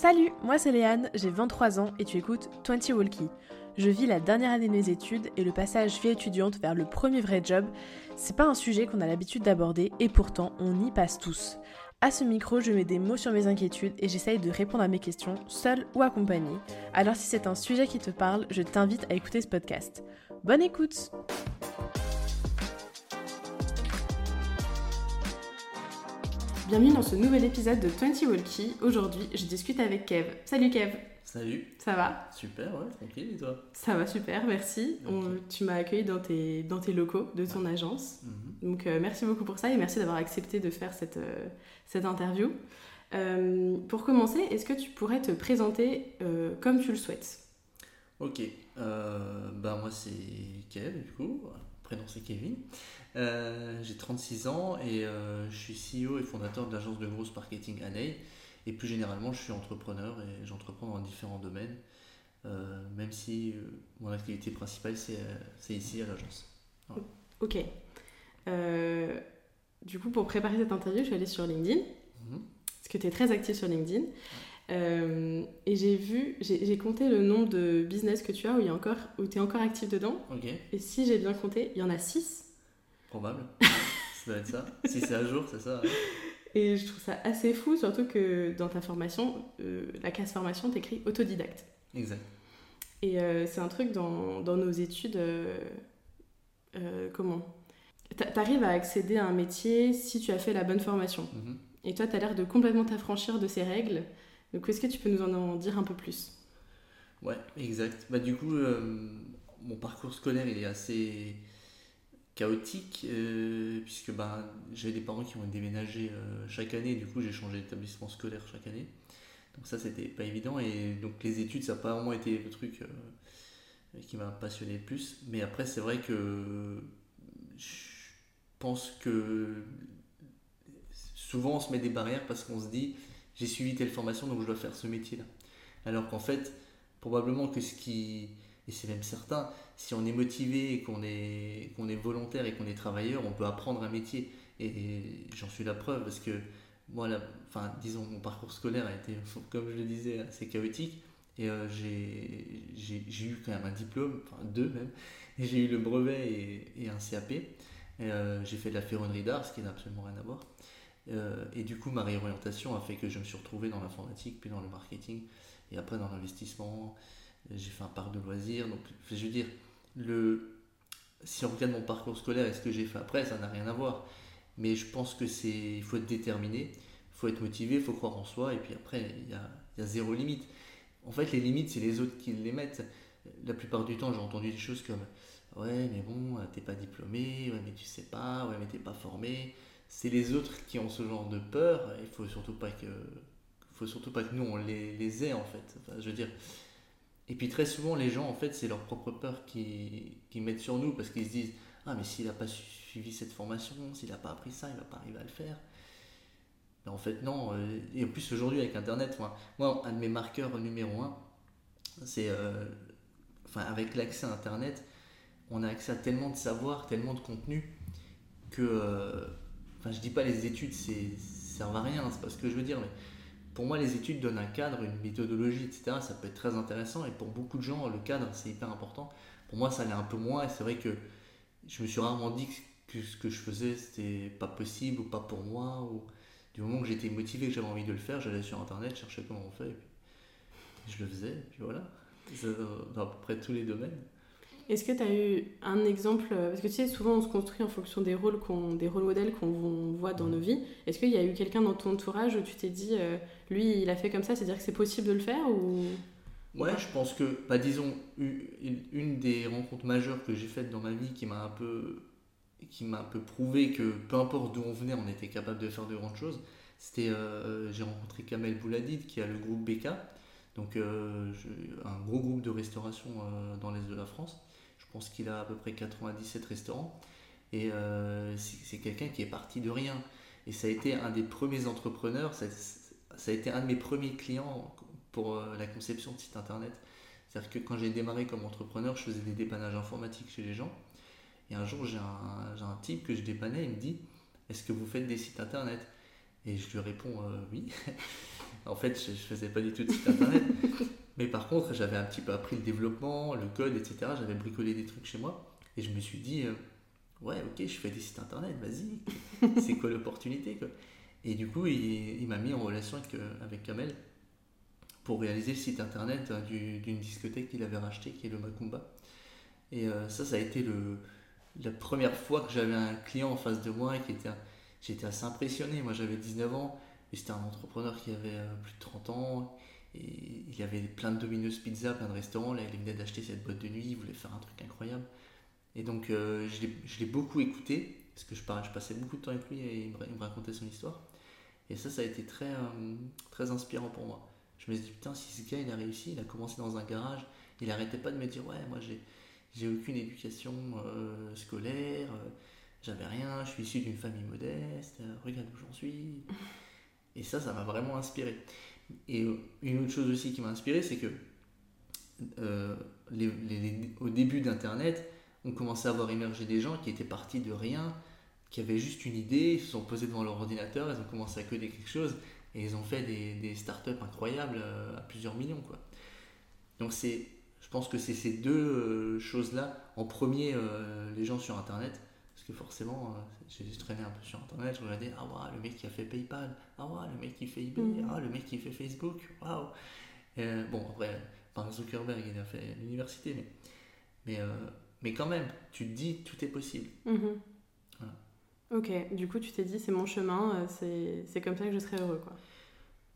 Salut, moi c'est Léane, j'ai 23 ans et tu écoutes 20 Walkie. Je vis la dernière année de mes études et le passage vie étudiante vers le premier vrai job, c'est pas un sujet qu'on a l'habitude d'aborder et pourtant on y passe tous. À ce micro, je mets des mots sur mes inquiétudes et j'essaye de répondre à mes questions, seule ou accompagnée. Alors si c'est un sujet qui te parle, je t'invite à écouter ce podcast. Bonne écoute Bienvenue dans ce nouvel épisode de 20 Walkie. Aujourd'hui, je discute avec Kev. Salut Kev Salut Ça va? Super, ouais, tranquille, et toi? Ça va super, merci. On- tu m'as accueilli dans tes, dans tes locaux de ton agence. Mhm. Donc euh, merci beaucoup pour ça et merci d'avoir accepté de faire cette, euh, cette interview. Euh, pour commencer, est-ce que tu pourrais te présenter comme tu le souhaites? Ok, bah moi c'est Kev du coup, prénom c'est Kevin. Euh, J'ai 36 ans et euh, je suis CEO et fondateur de l'agence de grosse marketing Anei. Et plus généralement, je suis entrepreneur et j'entreprends dans différents domaines, euh, même si mon activité principale c'est ici à l'agence. Ok. Du coup, pour préparer cette interview, je suis allée sur LinkedIn, Mhm. parce que tu es très active sur LinkedIn. Et j'ai vu, j'ai compté le nombre de business que tu as où, il y a encore, où tu es encore actif dedans. Et si j'ai bien compté, il y en a 6. Probable. ça doit être ça. Si c'est à jour, c'est ça. ouais. Et je trouve ça assez fou, surtout que dans ta formation, euh, la case formation, t'écris autodidacte. Exact. Et euh, c'est un truc dans, dans nos études. euh, comment? T'a- T'arrives à accéder à un métier si tu as fait la bonne formation. Mhm. Et toi, t'as l'air de complètement t'affranchir de ces règles. Donc, est-ce que tu peux nous en, dire un peu plus? Ouais, exact. Bah, du coup, mon parcours scolaire, il est assez chaotique, euh, puisque bah, j'ai des parents qui ont déménagé euh, chaque année, du coup, j'ai changé d'établissement scolaire chaque année. Donc ça, c'était pas évident, et donc les études, ça n'a pas vraiment été le truc euh, qui m'a passionné le plus. Mais après, c'est vrai que je pense que souvent, on se met des barrières parce qu'on se dit, j'ai suivi telle formation, donc je dois faire ce métier-là. Alors qu'en fait, probablement que ce qui, et c'est même certain, si on est motivé et qu'on est, est volontaire et qu'on est travailleur, on peut apprendre un métier. Et j'en suis la preuve parce que moi, la, enfin, disons, mon parcours scolaire a été, comme je le disais, assez chaotique. Et euh, j'ai eu quand même un diplôme, enfin deux même, et j'ai eu le brevet et, un CAP. Euh, j'ai fait de la ferronnerie d'art, ce qui n'a absolument rien à voir. Euh, et du coup, ma réorientation a fait que je me suis retrouvé dans l'informatique, puis dans le marketing, et après dans l'investissement. J'ai fait un parc de loisirs. Donc, je veux dire, le, si on regarde mon parcours scolaire et ce que j'ai fait après, ça n'a rien à voir. Mais je pense que c'est, il faut être déterminé, il faut être motivé, il faut croire en soi, et puis après, il y a, il y a zéro limite. En fait, les limites, c'est les autres qui les mettent. La plupart du temps, j'ai entendu des choses comme Ouais, mais bon, t'es pas diplômé, ouais, mais tu sais pas, ouais, mais t'es pas formé. C'est les autres qui ont ce genre de peur. Il faut surtout pas que, faut surtout pas que nous on les, les ait en fait. Je veux dire. Et puis très souvent, les gens en fait, c'est leur propre peur qui, qui mettent sur nous parce qu'ils se disent Ah, mais s'il a pas su- suivi cette formation, s'il a pas appris ça, il va pas arriver à le faire. Mais en fait, non. euh, Et en plus, aujourd'hui, avec Internet, moi, un de mes marqueurs numéro un, c'est. euh, Enfin, avec l'accès à Internet, on a accès à tellement de savoir, tellement de contenu que. euh, Enfin, je dis pas les études c'est servent à rien, c'est pas ce que je veux dire, mais pour moi, les études donnent un cadre, une méthodologie, etc. Ça peut être très intéressant et pour beaucoup de gens, le cadre c'est hyper important. Pour moi, ça l'est un peu moins et c'est vrai que je me suis rarement dit que ce que je faisais c'était pas possible ou pas pour moi. Du moment que j'étais motivé, que j'avais envie de le faire, j'allais sur internet, je cherchais comment on fait et puis je le faisais, et puis voilà. Dans à peu près tous les domaines. Est-ce que tu as eu un exemple euh, Parce que tu sais, souvent on se construit en fonction des rôles, qu'on, des rôles modèles qu'on voit dans nos vies. Est-ce qu'il y a eu quelqu'un dans ton entourage où tu t'es dit, euh, lui il a fait comme ça, c'est-à-dire que c'est possible de le faire ou... Ouais, je pense que, bah, disons, une des rencontres majeures que j'ai faites dans ma vie qui m'a un peu qui m'a un peu prouvé que peu importe d'où on venait, on était capable de faire de grandes choses. C'était, euh, j'ai rencontré Kamel Bouladid qui a le groupe BK, donc un gros groupe de restauration dans l'est de la France. Je pense qu'il a à peu près 97 restaurants et euh, c'est quelqu'un qui est parti de rien. Et ça a été un des premiers entrepreneurs, ça, a été un de mes premiers clients pour euh, la conception de site internet. C'est-à-dire que quand j'ai démarré comme entrepreneur, je faisais des dépannages informatiques chez les gens. Et un jour, j'ai un, type que je dépannais, il me dit Est-ce que vous faites des sites internet? Et je lui réponds euh, Oui. En fait, je, je faisais pas du tout de site internet. Mais par contre, j'avais un petit peu appris le développement, le code, etc. J'avais bricolé des trucs chez moi. Et je me suis dit, euh, ouais, ok, je fais des sites internet, vas-y. C'est quoi l'opportunité quoi? Et du coup, il, il m'a mis en relation avec, euh, avec Kamel pour réaliser le site internet hein, du- d'une discothèque qu'il avait racheté, qui est le Macumba. Et euh, ça, ça a été le, la première fois que j'avais un client en face de moi et qui était, j'étais assez impressionné. Moi, j'avais 19 ans, et c'était un entrepreneur qui avait plus de 30 ans. Il y avait plein de Domino's Pizza, plein de restaurants. Là, il venait d'acheter cette boîte de nuit, il voulait faire un truc incroyable. Et donc, euh, je l'ai- beaucoup écouté, parce que je, je passais beaucoup de temps avec lui et il me, racontait son histoire. Et ça, ça a été très, euh, très inspirant pour moi. Je me suis dit, putain, si ce gars, il a réussi, il a commencé dans un garage, il arrêtait pas de me dire, ouais, moi, j'ai aucune éducation euh, scolaire, j'avais rien, je suis issu d'une famille modeste, regarde où j'en suis. Et ça, ça m'a vraiment inspiré. Et une autre chose aussi qui m'a inspiré, c'est que euh, au début d'Internet, on commençait à voir émerger des gens qui étaient partis de rien, qui avaient juste une idée, ils se sont posés devant leur ordinateur, ils ont commencé à coder quelque chose, et ils ont fait des, des startups incroyables euh, à plusieurs millions. Donc c'est, je pense que c'est ces deux euh, choses-là. En premier, les gens sur Internet, parce que forcément, euh, j'ai traîné un peu sur Internet, je regardais, ah waouh, le mec qui a fait PayPal, ah waouh, le mec qui fait eBay, Mhm. ah le mec qui fait Facebook, waouh. Euh, bon, après, par Zuckerberg, il a fait l'université, mais, mais, euh, mais quand même, tu te dis, tout est possible. Mhm. Voilà. Ok, du coup, tu t'es dit, c'est mon chemin, euh, c'est comme ça que je serai heureux, quoi.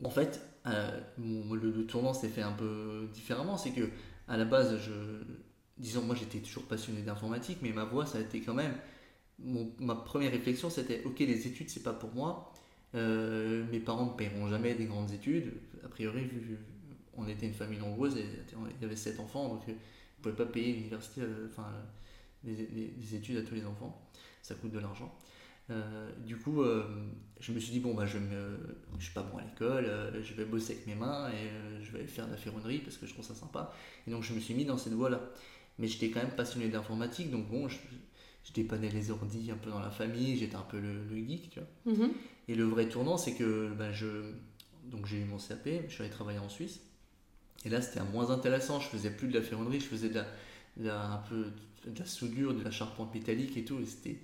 En fait, euh, le, le tournant s'est fait un peu différemment. C'est que, à la base, je, disons, moi j'étais toujours passionné d'informatique, mais ma voix, ça a été quand même. mon- ma première réflexion, c'était ok, les études, c'est pas pour moi. Euh, mes parents ne paieront jamais des grandes études. A priori, vu, on était une famille nombreuse et il y avait sept enfants, donc euh, on ne pouvait pas payer l'université, euh, enfin, les, études à tous les enfants. Ça coûte de l'argent. Euh, du coup, euh, je me suis dit, bon, bah, je ne suis pas bon à l'école, euh, je vais bosser avec mes mains et euh, je vais faire de la ferronnerie parce que je trouve ça sympa. Et donc, je me suis mis dans cette voie-là. Mais j'étais quand même passionné d'informatique, donc bon, je, je dépannais les ordis un peu dans la famille, j'étais un peu le, le geek, tu vois. Mhm. Et le vrai tournant, c'est que bah, je, donc j'ai eu mon CAP, je suis allé travailler en Suisse. Et là, c'était moins intéressant. Je faisais plus de la ferronnerie, je faisais de la, de la- un peu de la soudure, de la charpente métallique et tout. Et c'était,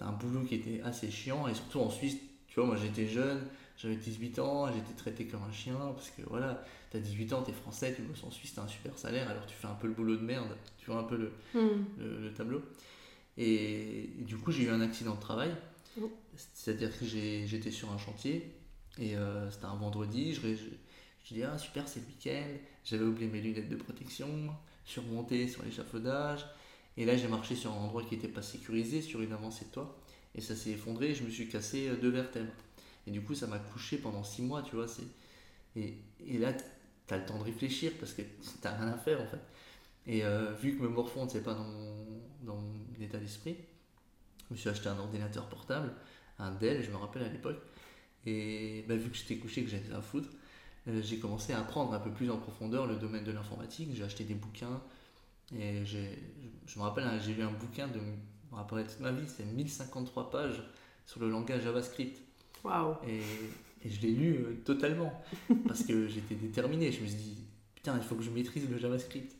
un boulot qui était assez chiant. Et surtout en Suisse, tu vois, moi j'étais jeune, j'avais 18 ans, j'étais traité comme un chien. Parce que voilà, t'as 18 ans, t'es français, tu bosses en Suisse, t'as un super salaire, alors tu fais un peu le boulot de merde. Tu vois un peu le, Mhm. le, le tableau. Et, du coup, j'ai eu un accident de travail. Oh. C'est-à-dire que j'étais sur un chantier et euh, c'était un vendredi. Je, je, je dis, ah super, c'est le week-end. J'avais oublié mes lunettes de protection. Je suis remonté sur l'échafaudage. Et là, j'ai marché sur un endroit qui n'était pas sécurisé, sur une avancée de toit. Et ça s'est effondré et je me suis cassé euh, deux vertèbres. Et du coup, ça m'a couché pendant six mois, tu vois. Et, et là, tu as le temps de réfléchir parce que tu rien à faire en fait. Et euh, vu que me morfondre, c'est pas dans mon, dans mon état d'esprit, je me suis acheté un ordinateur portable, un Dell, je me rappelle à l'époque. Et bah, vu que j'étais couché, que j'avais à foutre, euh, j'ai commencé à apprendre un peu plus en profondeur le domaine de l'informatique. J'ai acheté des bouquins. Et je, me rappelle, hein, j'ai lu un bouquin de, je me toute ma vie, c'est 1053 pages sur le langage JavaScript. Waouh. Et, et je l'ai lu euh, totalement parce que j'étais déterminé. Je me suis dit, putain, il faut que je maîtrise le JavaScript.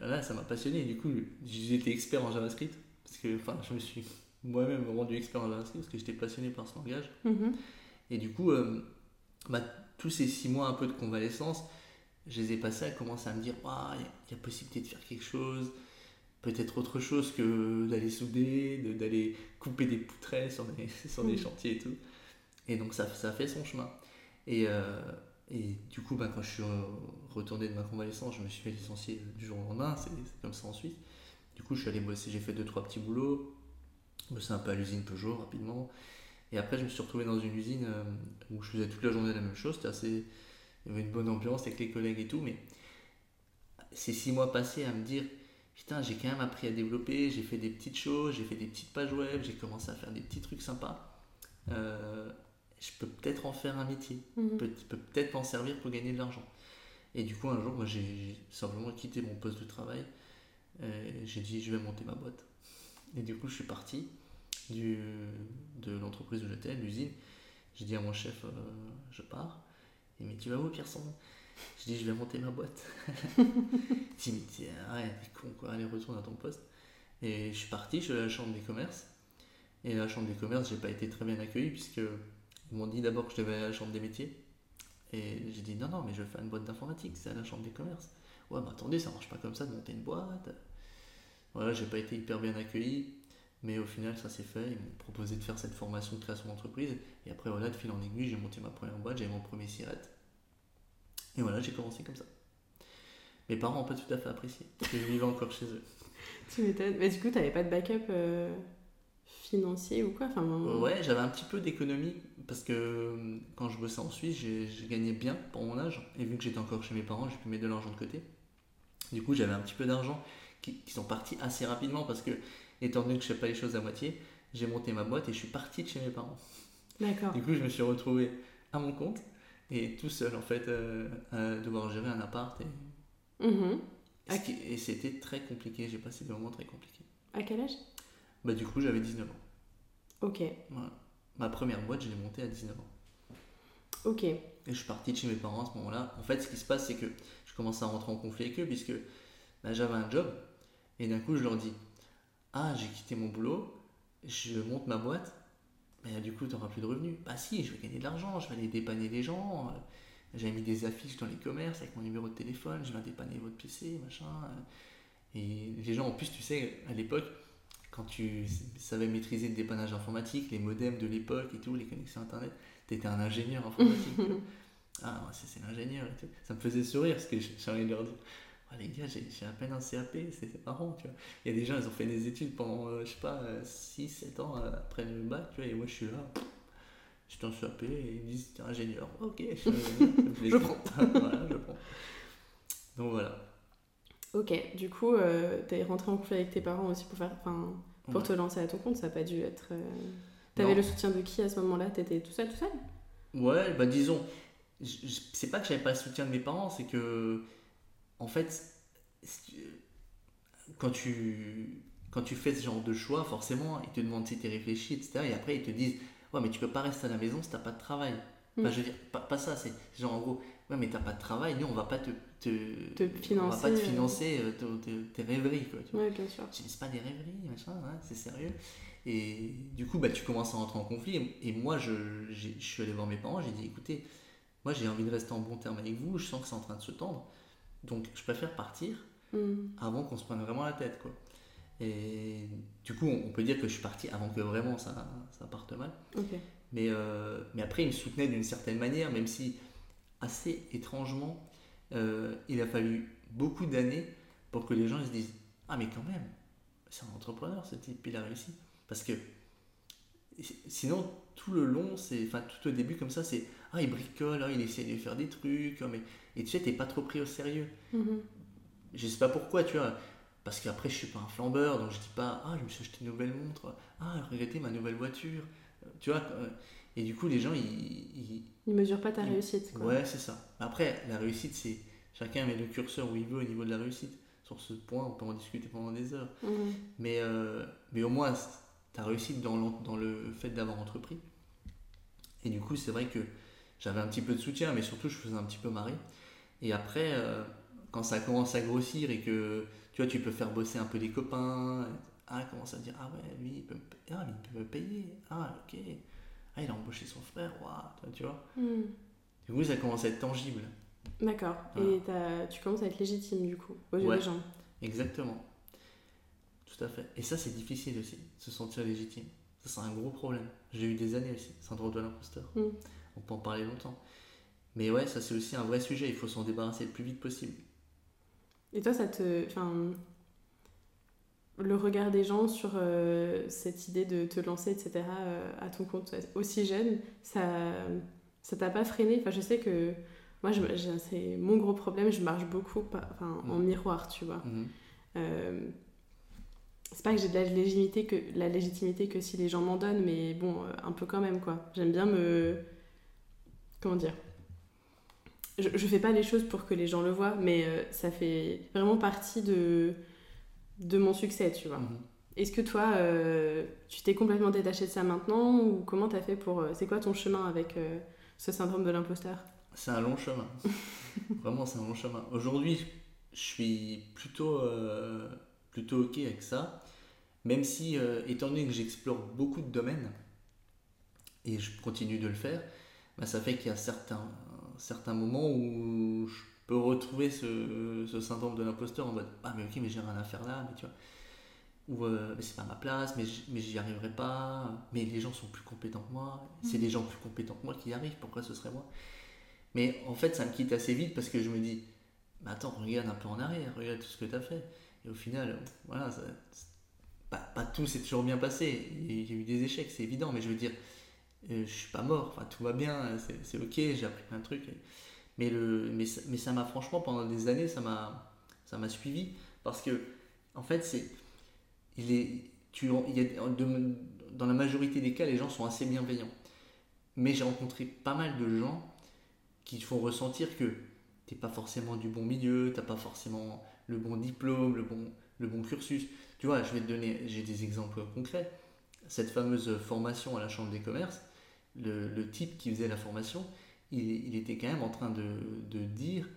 Là, ça m'a passionné. Du coup, été expert en JavaScript parce que, enfin, je me suis moi-même rendu expert en JavaScript parce que j'étais passionné par ce langage. Mhm. Et du coup, euh, bah, tous ces six mois un peu de convalescence, je les ai passés à commencer à me dire, il y, a- il y a possibilité de faire quelque chose, peut-être autre chose que d'aller souder, de- d'aller couper des poutrelles sur des, sur des Mhm. chantiers et tout. Et donc ça, ça fait son chemin. Et, euh, et du coup, bah, quand je suis re- retourné de ma convalescence, je me suis fait licencier du jour au lendemain, c'est comme ça en Suisse. Du coup, je suis allé bosser, j'ai fait deux, trois petits boulots, bossé un peu à l'usine Peugeot rapidement. Et après, je me suis retrouvé dans une usine euh, où je faisais toute la journée la même chose. Assez... Il y avait une bonne ambiance avec les collègues et tout, mais ces six mois passés à me dire putain, j'ai quand même appris à développer, j'ai fait des petites choses, j'ai fait des petites pages web, j'ai commencé à faire des petits trucs sympas. Euh, je peux peut-être en faire un métier, je peux, je peux peut-être m'en servir pour gagner de l'argent. Et du coup, un jour, moi, j'ai simplement quitté mon poste de travail. Euh, j'ai dit, je vais monter ma boîte. Et du coup, je suis parti du, de l'entreprise où j'étais, l'usine. J'ai dit à mon chef, euh, je pars. Il me dit, tu vas où, Pierson Je dis, je vais monter ma boîte. il dit, mais arrête, t'es con, quoi, allez, retourne à ton poste. Et je suis parti, je suis à la chambre des commerces. Et à la chambre des commerces, j'ai pas été très bien accueilli, puisque ils m'ont dit d'abord que je devais aller à la chambre des métiers. Et j'ai dit, non, non, mais je vais faire une boîte d'informatique, c'est à la chambre des commerces. Ouais, mais attendez, ça marche pas comme ça de monter une boîte. Voilà, j'ai pas été hyper bien accueilli. Mais au final, ça s'est fait. Ils m'ont proposé de faire cette formation de création d'entreprise. Et après, voilà, de fil en aiguille, j'ai monté ma première boîte, j'avais mon premier sirette. Et voilà, j'ai commencé comme ça. Mes parents n'ont pas tout à fait apprécié. Je vivais encore chez eux. Tu m'étonnes. Mais du coup, tu n'avais pas de backup euh, financier ou quoi enfin, Ouais, j'avais un petit peu d'économie. Parce que euh, quand je bossais en Suisse, j'ai gagné bien pour mon âge. Et vu que j'étais encore chez mes parents, j'ai pu mettre de l'argent de côté. Du coup, j'avais un petit peu d'argent qui, qui, sont partis assez rapidement parce que étant donné que je ne fais pas les choses à moitié, j'ai monté ma boîte et je suis parti de chez mes parents. D'accord. Du coup, je me suis retrouvé à mon compte et tout seul, en fait, euh, à devoir gérer un appart. Et, mm-hmm. et c'était très compliqué. J'ai passé des moments très compliqués. À quel âge? Bah, Du coup, j'avais 19 ans. Ok. Ma première boîte, je l'ai montée à 19 ans. Ok. Et je suis parti de chez mes parents à ce moment-là. En fait, ce qui se passe, c'est que je commence à rentrer en conflit avec eux, puisque bah, j'avais un job. Et d'un coup, je leur dis ah, j'ai quitté mon boulot, je monte ma boîte, mais du coup, tu n'auras plus de revenus. Bah si, je vais gagner de l'argent, je vais aller dépanner les gens. J'avais mis des affiches dans les commerces avec mon numéro de téléphone, je vais dépanner votre PC, machin. Et les gens, en plus, tu sais, à l'époque, quand tu savais maîtriser le dépannage informatique, les modems de l'époque et tout, les connexions Internet, tu étais un ingénieur informatique. ah, c'est l'ingénieur et tout. Ça me faisait sourire parce que j'ai envie de leur dire ah, les gars, j'ai à peine un CAP, c'est marrant, tu vois. Il y a des gens, ils ont fait des études pendant, euh, je sais pas, 6-7 euh, ans euh, après le bac, tu vois, et moi je suis là, j'étais un CAP, et ils me disent, t'es ingénieur, ok, je, je prends. voilà, je prends. Donc voilà. Ok, du coup, euh, t'es rentré en conflit avec tes parents aussi pour, faire, pour te lancer à ton compte, ça n'a pas dû être... T'avais le soutien de qui à ce moment-là? T'étais tout seul, tout seul? Ouais, bah disons, c'est pas que j'avais pas le soutien de mes parents, c'est que en fait, quand tu, quand tu fais ce genre de choix, forcément, ils te demandent si tu réfléchi, etc. Et après, ils te disent Ouais, mais tu peux pas rester à la maison si t'as pas de travail. Enfin, mm. je veux dire, pas, ça, c'est genre en gros Ouais, mais t'as pas de travail, nous, on va pas te, te, financer, on va pas te financer euh, tes rêveries. Quoi, tu ouais, bien sûr. C'est pas des rêveries, machin, hein, c'est sérieux. Et du coup, bah, tu commences à rentrer en conflit. Et, moi, je, je suis allé voir mes parents, j'ai dit Écoutez, moi, j'ai envie de rester en bon terme avec vous, je sens que c'est en train de se tendre. Donc je préfère partir mm. avant qu'on se prenne vraiment la tête. Quoi. Et du coup, on peut dire que je suis parti avant que vraiment ça, ça parte mal. Mais, euh, mais après, il me soutenait d'une certaine manière, même si assez étrangement, euh, il a fallu beaucoup d'années pour que les gens se disent Ah, mais quand même, c'est un entrepreneur ce type, il a réussi. Parce que sinon, tout le long, c'est, enfin, tout au début, comme ça, c'est Ah, il bricole, ah, il essaie de faire des trucs, mais et tu sais, t'es pas trop pris au sérieux. Mhm. Je sais pas pourquoi, tu vois. Parce qu'après, je suis pas un flambeur, donc je dis pas, ah, je me suis acheté une nouvelle montre, ah, regrettez ma nouvelle voiture. Tu vois, et du coup, les gens, ils. Ils, mesurent pas ta réussite. Quoi. Ouais, c'est ça. Après, la réussite, c'est. Chacun met le curseur où il veut au niveau de la réussite. Sur ce point, on peut en discuter pendant des heures. Mhm. Mais, euh, mais au moins, ta réussite dans, dans le fait d'avoir entrepris. Et du coup, c'est vrai que j'avais un petit peu de soutien, mais surtout, je faisais un petit peu marrer. Et après, euh, quand ça commence à grossir et que tu vois, tu peux faire bosser un peu des copains, ah, commence à dire Ah ouais, lui, il peut, me, ah, il peut me payer. Ah, ok. Ah, il a embauché son frère, waouh, tu vois. Hmm. Du coup, ça commence à être tangible. D'accord. Et tu commences à être légitime, du coup, aux yeux des gens. Exactement. Tout à fait. Et ça, c'est difficile aussi, se sentir légitime. Ça, c'est un gros problème. J'ai eu des années aussi, syndrome de l'imposteur. Hmm. On peut en parler longtemps. Mais ouais, ça c'est aussi un vrai sujet, il faut s'en débarrasser le plus vite possible. Et toi, ça te. Enfin, le regard des gens sur euh, cette idée de te lancer, etc., euh, à ton compte aussi jeune, ça ça t'a pas freiné? Enfin, je sais que moi, c'est mon gros problème, je marche beaucoup enfin, en mm. miroir, tu vois. Mm-hmm. Euh, c'est pas que j'ai de la légitimité, que, la légitimité que si les gens m'en donnent, mais bon, un peu quand même, quoi. J'aime bien me. Comment dire? Je, je fais pas les choses pour que les gens le voient, mais ça fait vraiment partie de, de mon succès, tu vois. Mhm. Est-ce que toi, euh, tu t'es complètement détaché de ça maintenant ou comment tu as fait pour... Euh, c'est quoi ton chemin avec ce syndrome de l'imposteur? C'est un long chemin. Vraiment, c'est un long chemin. Aujourd'hui, je suis plutôt, euh, plutôt OK avec ça. Même si, euh, étant donné que j'explore beaucoup de domaines, et je continue de le faire, bah, ça fait qu'il y a certains, certains moments où je peux retrouver ce, ce syndrome de l'imposteur en mode Ah, mais ok, mais j'ai rien à faire là, mais tu vois. Ou euh, mais c'est pas ma place, mais j'y arriverai pas, mais les gens sont plus compétents que moi, c'est les gens plus compétents que moi qui y arrivent, pourquoi ce serait moi? Mais en fait, ça me quitte assez vite parce que je me dis Mais attends, regarde un peu en arrière, regarde tout ce que tu as fait. Et au final, voilà, ça- pas, pas tout s'est toujours bien passé, il y a eu des échecs, c'est évident, mais je veux dire, euh, je suis pas mort, enfin tout va bien, c'est c'est ok, j'ai appris plein de trucs. Mais, le, mais, mais ça m'a franchement, pendant des années, ça m'a ça m'a suivi parce que, en fait, c'est. Il est, tu, il y a, dans la majorité des cas, les gens sont assez bienveillants. Mais j'ai rencontré pas mal de gens qui font ressentir que t'es pas forcément du bon milieu, t'as pas forcément le bon diplôme, le bon, le bon cursus. Tu vois, je vais te donner, j'ai des exemples concrets. Cette fameuse formation à la Chambre des commerces, le, le type qui faisait la formation, il, il était quand même en train de, de dire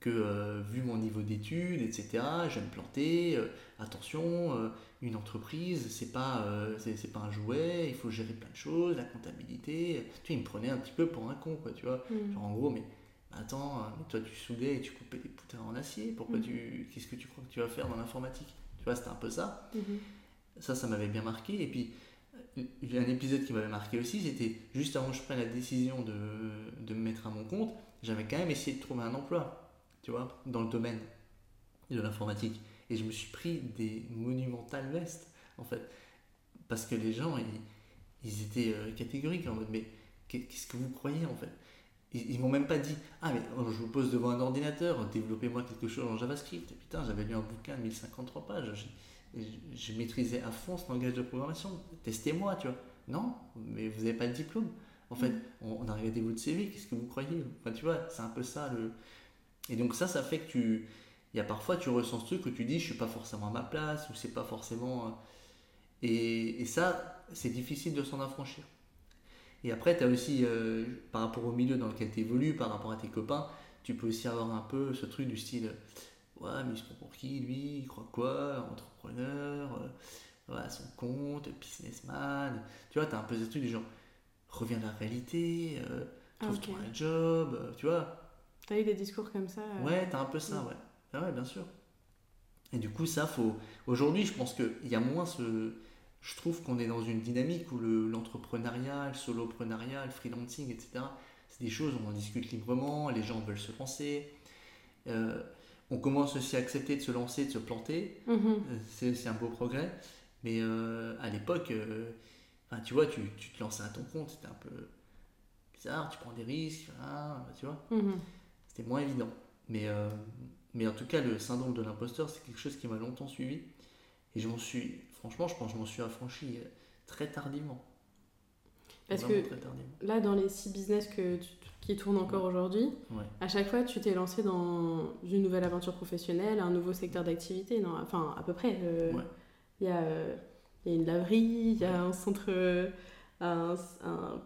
que euh, vu mon niveau d'études, etc., je vais me planter, euh, attention, euh, une entreprise, c'est pas, c'est, pas un jouet, il faut gérer plein de choses, la comptabilité. Tu vois, il me prenait un petit peu pour un con, quoi, tu vois. Mm. Genre en gros, mais attends, toi tu soudais et tu coupais des poutres en acier, pourquoi Mm. tu, qu'est-ce que tu crois que tu vas faire dans l'informatique? Tu vois, c'était un peu ça. Mhm. Ça, ça m'avait bien marqué. Et puis, un épisode qui m'avait marqué aussi, c'était juste avant que je prenne la décision de, me mettre à mon compte, j'avais quand même essayé de trouver un emploi, tu vois, dans le domaine de l'informatique. Et je me suis pris des monumentales vestes, en fait. Parce que les gens, ils, étaient euh, catégoriques en mode, mais qu'est- qu'est-ce que vous croyez, en fait? Ils, ils m'ont même pas dit, ah, mais oh, je vous pose devant un ordinateur, développez-moi quelque chose en JavaScript. Putain, j'avais lu un bouquin de 1053 pages. Je, maîtrisais à fond ce langage de programmation. Testez-moi, tu vois. Non, mais vous n'avez pas le diplôme. En fait, on, on a regardé votre CV, qu'est-ce que vous croyez? Enfin, Tu vois, c'est un peu ça. Le... Et donc ça, ça fait que tu... Il y a parfois, tu ressens ce truc où tu dis, je suis pas forcément à ma place, ou c'est pas forcément... euh, Et, et ça, c'est difficile de s'en affranchir. Et après, tu as aussi, euh, par rapport au milieu dans lequel tu évolues, par rapport à tes copains, tu peux aussi avoir un peu ce truc du style Ouais, mais il se prend pour qui lui Il croit quoi Entrepreneur euh, son compte, businessman. Tu vois, tu as un peu ce truc du genre Reviens à la réalité, euh, trouve-toi ok. un job, euh, tu vois. T'as eu des discours comme ça Ouais, t'as un peu ça, ouais. Ah ouais, bien sûr. Et du coup, ça, faut. Aujourd'hui, je pense qu'il y a moins ce. Je trouve qu'on est dans une dynamique où le- l'entrepreneuriat, le soloprenariat, le freelancing, etc., c'est des choses où on discute librement, les gens veulent se lancer. Euh, on commence aussi à accepter de se lancer, de se planter. Mhm. Euh, C'est aussi un beau progrès. Mais euh, à l'époque, euh, tu vois, tu, tu te lançais à ton compte, c'était un peu bizarre, tu prends des risques, voilà, tu vois Mhm. c'était moins évident. Mais, euh, mais en tout cas, le syndrome de l'imposteur, c'est quelque chose qui m'a longtemps suivi. Et je m'en suis, franchement, je pense que je m'en suis affranchi très tardivement. Parce que très tardivement. là, dans les six business que tu- qui tournent encore aujourd'hui, Ouais. à chaque fois, tu t'es lancé dans une nouvelle aventure professionnelle, un nouveau secteur d'activité, non? Enfin, à peu près. euh, Ouais. Il y, a, euh, il y a une laverie, il y a un centre, euh, un, un-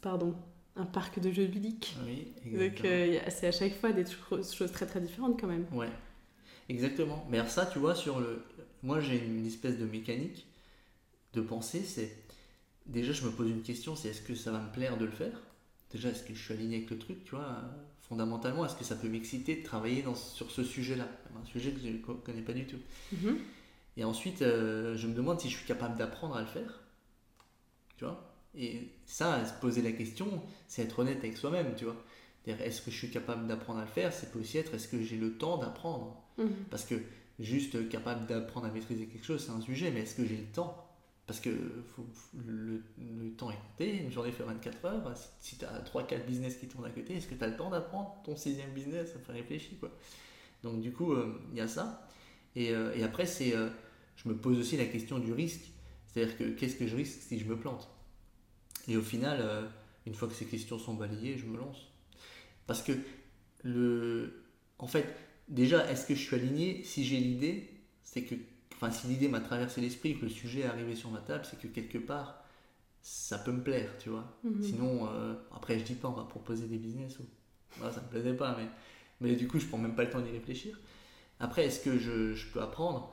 pardon, un parc de jeux ludiques. Oui, Donc, exactement. euh, c'est à chaque fois des cho- choses très très différentes quand même. Ouais, exactement. Mais alors ça, tu vois, sur le... Moi, j'ai une espèce de mécanique de pensée, c'est... Déjà, je me pose une question, c'est est-ce que ça va me plaire de le faire? Déjà, est-ce que je suis aligné avec le truc, tu vois Fondamentalement, est-ce que ça peut m'exciter de travailler dans, sur ce sujet-là? Un sujet que je ne connais pas du tout. Mhm. Et ensuite, euh, je me demande si je suis capable d'apprendre à le faire. Tu vois? Et ça, se poser la question, c'est être honnête avec soi-même, tu vois? Est-ce que je suis capable d'apprendre à le faire? C'est peut aussi être, est-ce que j'ai le temps d'apprendre? Mhm. Parce que juste capable d'apprendre à maîtriser quelque chose, c'est un sujet, mais est-ce que j'ai le temps? Parce que le, temps est compté, une journée fait 24 heures. Si tu as 3-4 business qui tournent à côté, est-ce que tu as le temps d'apprendre ton sixième business? Ça fait réfléchir, quoi. Donc, du coup, euh, il y a ça. Et, euh, et après, c'est, euh, je me pose aussi la question du risque. C'est-à-dire que qu'est-ce que je risque si je me plante? Et au final, une fois que ces questions sont balayées, je me lance. Parce que, le, en fait, déjà, est-ce que je suis aligné? Si j'ai l'idée, c'est que, enfin, si l'idée m'a traversé l'esprit, que le sujet est arrivé sur ma table, c'est que quelque part, ça peut me plaire, tu vois. Mhm. Sinon, euh, après, je dis pas, on va proposer des business ou ah, ça me plaisait pas, mais, mais du coup, je prends même pas le temps d'y réfléchir. Après, est-ce que je, je, peux apprendre?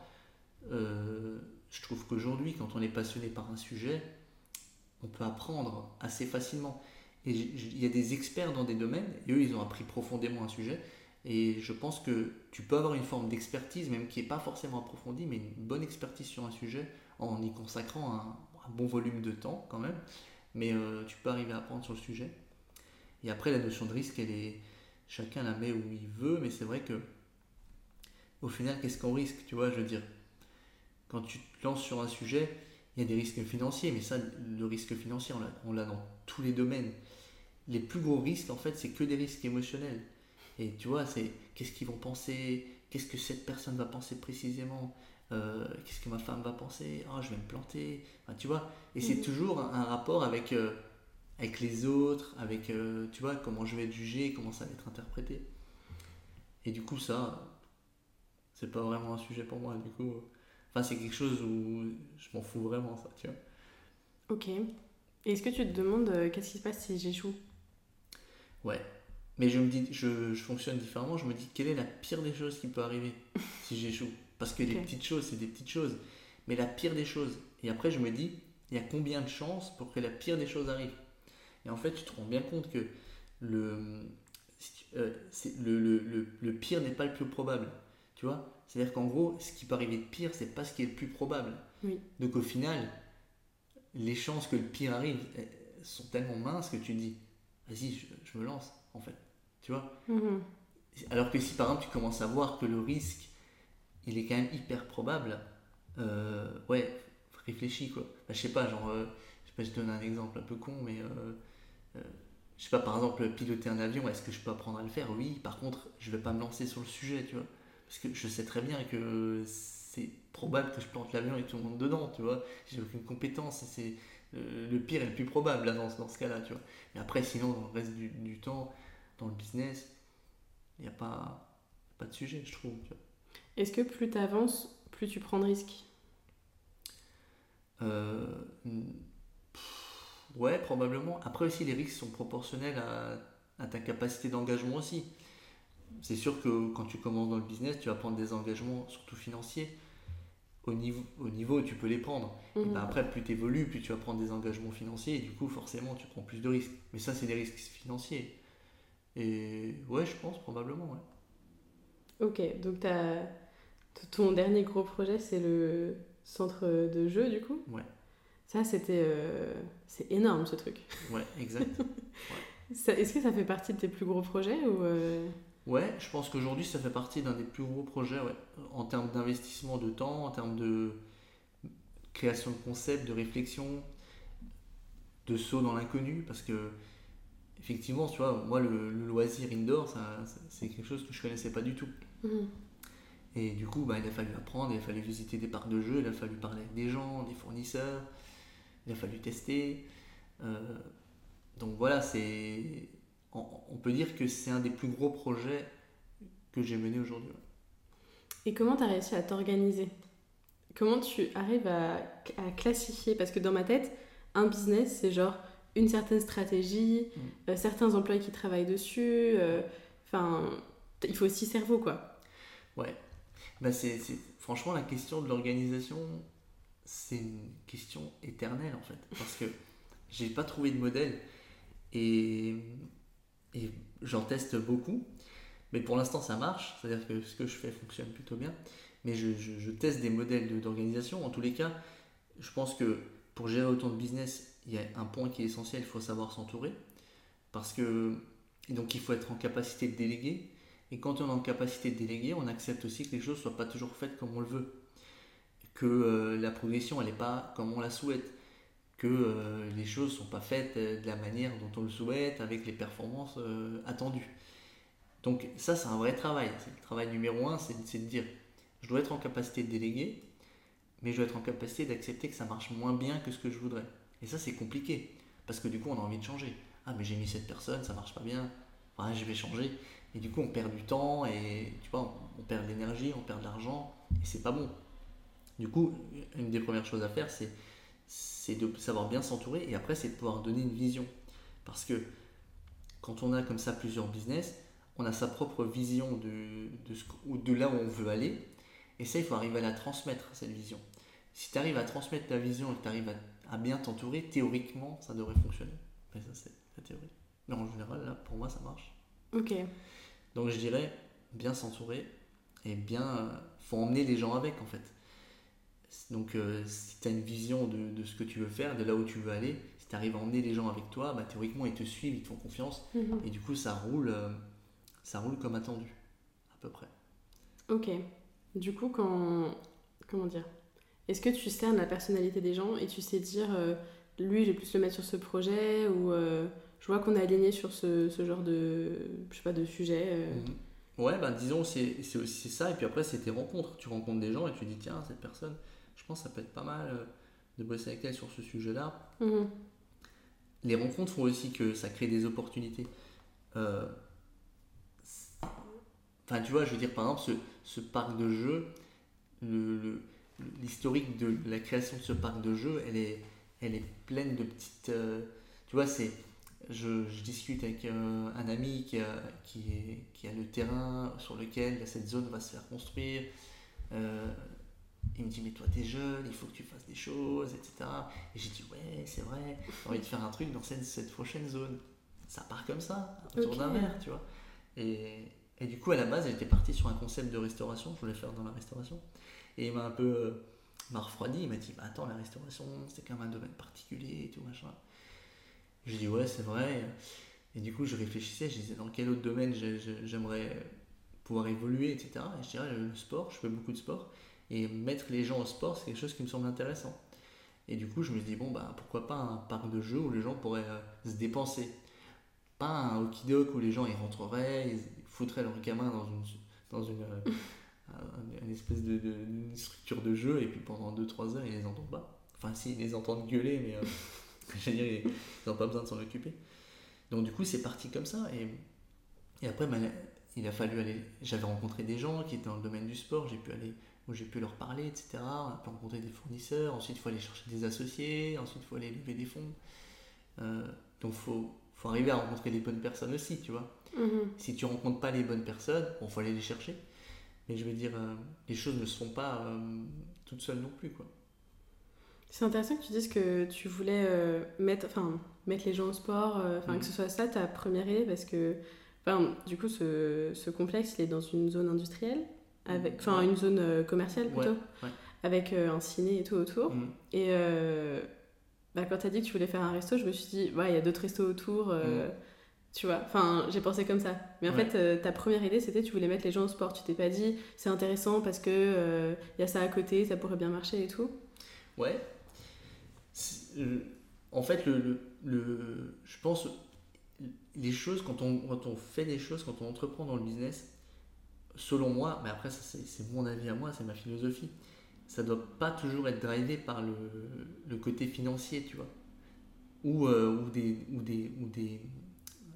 Euh, Je trouve qu'aujourd'hui, quand on est passionné par un sujet, on peut apprendre assez facilement. Et il y a des experts dans des domaines, et eux, ils ont appris profondément un sujet. Et je pense que tu peux avoir une forme d'expertise, même qui n'est pas forcément approfondie, mais une bonne expertise sur un sujet en y consacrant un, bon volume de temps quand même. Mais euh, tu peux arriver à apprendre sur le sujet. Et après, la notion de risque, elle est, chacun la met où il veut, mais c'est vrai que au final, qu'est-ce qu'on risque Tu vois, je veux dire, quand tu te lances sur un sujet, il y a des risques financiers, mais ça, le risque financier, on l'a dans tous les domaines. Les plus gros risques, en fait, c'est que des risques émotionnels. Et tu vois, c'est qu'est-ce qu'ils vont penser, qu'est-ce que cette personne va penser précisément, euh, qu'est-ce que ma femme va penser, oh, je vais me planter, tu vois? Et c'est mhm. toujours un, rapport avec, euh, avec les autres, avec, euh, tu vois, comment je vais être jugé, comment ça va être interprété. Et du coup, ça, c'est pas vraiment un sujet pour moi, du coup. Enfin, c'est quelque chose où je m'en fous vraiment, ça, tu vois. Ok. Est-ce que tu te demandes qu'est-ce qui se passe si j'échoue? Ouais, mais je me dis, je, je, fonctionne différemment. Je me dis, quelle est la pire des choses qui peut arriver si j'échoue? Parce que les petites choses, c'est des petites choses. Mais la pire des choses. Et après, je me dis, il y a combien de chances pour que la pire des choses arrive? Et en fait, tu te rends bien compte que le, euh, le, le, le, pire n'est pas le plus probable. Tu vois? C'est-à-dire qu'en gros, ce qui peut arriver de pire, c'est pas ce qui est le plus probable. Oui. Donc au final, les chances que le pire arrive sont tellement minces que tu te dis, vas-y, je me lance, en fait. Tu vois mhm. Alors que si par exemple tu commences à voir que le risque, il est quand même hyper probable, euh, ouais, réfléchis quoi. Bah, je sais pas, genre, euh, je sais pas, je donne un exemple un peu con, mais euh, je sais pas, par exemple, piloter un avion, est-ce que je peux apprendre à le faire? Oui, par contre, je vais pas me lancer sur le sujet, tu vois. Parce que je sais très bien que c'est probable que je plante l'avion et tout le monde dedans, tu vois. J'ai aucune compétence, c'est le pire est le plus probable là, dans, dans ce cas-là, tu vois. Mais après, sinon, dans le reste du, du temps, dans le business, il n'y a pas, pas de sujet, je trouve. Est-ce que plus tu avances, plus tu prends de risques? Euh, Ouais, probablement. Après aussi, les risques sont proportionnels à, à ta capacité d'engagement aussi. C'est sûr que quand tu commences dans le business, tu vas prendre des engagements, surtout financiers. Au niveau, au niveau tu peux les prendre. Et ben après, plus tu évolues, plus tu vas prendre des engagements financiers. Et du coup, forcément, tu prends plus de risques. Mais ça, c'est des risques financiers. Et ouais, je pense probablement, ouais. Ok, donc as... ton dernier gros projet, c'est le centre de jeu, du coup? Ouais. Ça, c'était. Euh, c'est énorme, ce truc. Ouais, exact. Est-ce que ça fait partie de tes plus gros projets ou euh? Ouais, je pense qu'aujourd'hui, ça fait partie d'un des plus gros projets, ouais. En termes d'investissement de temps, en termes de création de concepts, de réflexion, de saut dans l'inconnu, parce que effectivement, tu vois, moi, le, loisir indoor, c'est quelque chose que je connaissais pas du tout. Mhm. Et du coup, bah, il a fallu apprendre, il a fallu visiter des parcs de jeux, il a fallu parler avec des gens, des fournisseurs, il a fallu tester. Euh, donc voilà, c'est, on, peut dire que c'est un des plus gros projets que j'ai mené aujourd'hui. Et comment tu as réussi à t'organiser? Comment tu arrives à, à classifier? Parce que dans ma tête, un business, c'est genre une certaine stratégie, mm. euh, certains employés qui travaillent dessus. Euh, enfin, il faut aussi cerveau, quoi. Ouais. Bah c'est, franchement, la question de l'organisation, c'est une question éternelle, en fait. Parce que j'ai pas trouvé de modèle et, et j'en teste beaucoup. Mais pour l'instant, ça marche. C'est-à-dire que ce que je fais fonctionne plutôt bien. Mais je, teste des modèles d'organisation. En tous les cas, je pense que pour gérer autant de business, il y a un point qui est essentiel, il faut savoir s'entourer. Parce que, donc il faut être en capacité de déléguer. Et quand on est en capacité de déléguer, on accepte aussi que les choses ne soient pas toujours faites comme on le veut. Que euh, la progression, elle n'est pas comme on la souhaite. Que euh, les choses ne sont pas faites euh, de la manière dont on le souhaite, avec les performances attendues. Donc ça, c'est un vrai travail. Le travail numéro un, c'est de dire, je dois être en capacité de déléguer, mais je dois être en capacité d'accepter que ça marche moins bien que ce que je voudrais. Et ça, c'est compliqué. Parce que du coup, on a envie de changer. Ah, mais j'ai mis cette personne, ça marche pas bien. Enfin, je vais changer. Et du coup, on perd du temps et tu vois, on perd de l'énergie, on perd de l'argent et c'est pas bon. Du coup, une des premières choses à faire, c'est, c'est de savoir bien s'entourer et après, c'est de pouvoir donner une vision. Parce que quand on a comme ça plusieurs business, on a sa propre vision de, de, ce, ou de là où on veut aller. Et ça, il faut arriver à la transmettre, cette vision. Si tu arrives à transmettre ta vision et que tu arrives à, bien t'entourer, théoriquement, ça devrait fonctionner. Mais ça, c'est la théorie. Mais en général, là, pour moi, ça marche. Ok. Donc, je dirais bien s'entourer et bien. Euh, faut emmener les gens avec, en fait. Donc, euh, si tu as une vision de, de, ce que tu veux faire, de là où tu veux aller, si tu arrives à emmener les gens avec toi, bah, théoriquement, ils te suivent, ils te font confiance. Mhm. Et du coup, ça roule, euh, ça roule comme attendu, à peu près. Ok. Du coup, quand. Comment dire Est-ce que tu cernes la personnalité des gens et tu sais dire, euh, lui, je vais plus le mettre sur ce projet ou je vois qu'on est aligné sur ce, ce, genre de, je sais pas, de sujet mhm. Ouais, ben disons, c'est aussi ça. Et puis après, c'est tes rencontres. Tu rencontres des gens et tu dis, tiens, cette personne, je pense que ça peut être pas mal euh, de bosser avec elle sur ce sujet-là. Mhm. Les rencontres font aussi que ça crée des opportunités. Euh, enfin, tu vois, je veux dire, par exemple, ce, parc de jeux, l'historique de la création de ce parc de jeux, elle est, elle est pleine de petites. Euh, tu vois, c'est. Je, discute avec un ami qui a, qui, est, qui a le terrain sur lequel cette zone va se faire construire. Il me dit, mais toi, t'es jeune, il faut que tu fasses des choses, etc. Et j'ai dit, ouais, c'est vrai, j'ai envie de faire un truc dans cette, cette prochaine zone. Ça part comme ça, autour d'un verre, tu vois. Et, et, du coup, à la base, j'étais parti sur un concept de restauration, je voulais faire dans la restauration. Et il m'a un peu euh, m'a refroidi, il m'a dit, bah, attends, la restauration, c'est quand même un domaine particulier et tout, machin. J'ai dit, ouais, c'est vrai. Et du coup, je réfléchissais, je disais, dans quel autre domaine j'aimerais pouvoir évoluer, etc. Et je dirais, le sport, je fais beaucoup de sport. Et mettre les gens au sport, c'est quelque chose qui me semble intéressant. Et du coup, je me dis, bon, bah, pourquoi pas un parc de jeux où les gens pourraient euh, se dépenser? Pas un hockey où les gens ils rentreraient, ils foutraient leurs gamins dans une, dans une, euh, espèce de, structure de jeu et puis pendant 2-3 heures, ils les entendent pas. Enfin, si, ils les entendent gueuler, mais euh, je veux dire, ils n'ont pas besoin de s'en occuper. Donc, du coup, c'est parti comme ça. Et, et après, bah, il a fallu aller. J'avais rencontré des gens qui étaient dans le domaine du sport, j'ai pu aller où j'ai pu leur parler, etc. On a pu rencontrer des fournisseurs, ensuite il faut aller chercher des associés, ensuite il faut aller lever des fonds. Euh, donc il faut, faut, arriver à rencontrer les bonnes personnes aussi, tu vois. Mhm. Si tu rencontres pas les bonnes personnes, il faut aller les chercher. Mais je veux dire, euh, les choses ne se font pas euh, toutes seules non plus, quoi. C'est intéressant que tu dises que tu voulais mettre, enfin, mettre les gens au sport, enfin, que mhm. ce soit ça ta première idée, parce que, du coup, ce, ce complexe, il est dans une zone industrielle avec, enfin une zone euh, commerciale plutôt, avec euh, un ciné et tout autour. Mm. Et euh, bah, quand tu as dit que tu voulais faire un resto, je me suis dit, il y a d'autres restos autour. Mm. Tu vois, enfin, j'ai pensé comme ça. Mais en fait, ta première idée, c'était tu voulais mettre les gens au sport. Tu t'es pas dit, c'est intéressant parce que il y a ça à côté, ça pourrait bien marcher et tout. Ouais. En fait, le, le, je pense, les choses, quand on, quand on fait des choses, quand on entreprend dans le business, selon moi, mais après c'est mon avis à moi, c'est ma philosophie, ça doit pas toujours être drivé par le, le côté financier, tu vois, ou, euh, ou, des, ou, des, ou des,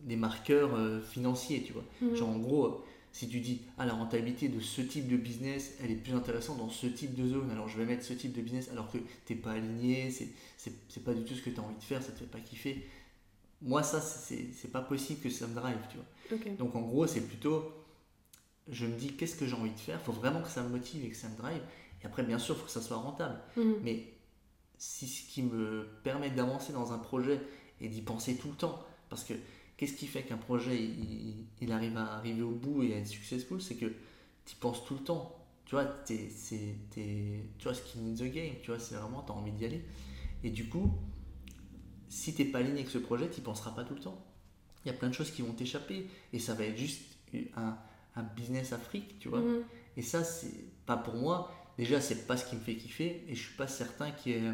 des marqueurs euh, financiers, tu vois. Mhm. Genre en gros, si tu dis, ah la rentabilité de ce type de business, elle est plus intéressante dans ce type de zone, alors je vais mettre ce type de business alors que t'es pas aligné, c'est pas du tout ce que tu as envie de faire, ça te fait pas kiffer. Moi, ça, c'est pas possible que ça me drive, tu vois. Donc en gros, c'est plutôt je me dis qu'est-ce que j'ai envie de faire? Il faut vraiment que ça me motive et que ça me drive. Et après, bien sûr, il faut que ça soit rentable. Mhm. Mais si ce qui me permet d'avancer dans un projet et d'y penser tout le temps, parce que qu'est-ce qui fait qu'un projet il, arrive à arriver au bout et à être successful, c'est que tu y penses tout le temps. Tu vois, es, tu vois, skin in the game, tu vois, c'est vraiment, tu as envie d'y aller. Et du coup, si tu n'es pas aligné avec ce projet, tu n'y penseras pas tout le temps. Il y a plein de choses qui vont t'échapper et ça va être juste un, un business Afrique, tu vois. Mhm. Et ça, c'est pas pour moi. Déjà, c'est pas ce qui me fait kiffer et je suis pas certain qu'il y ait euh,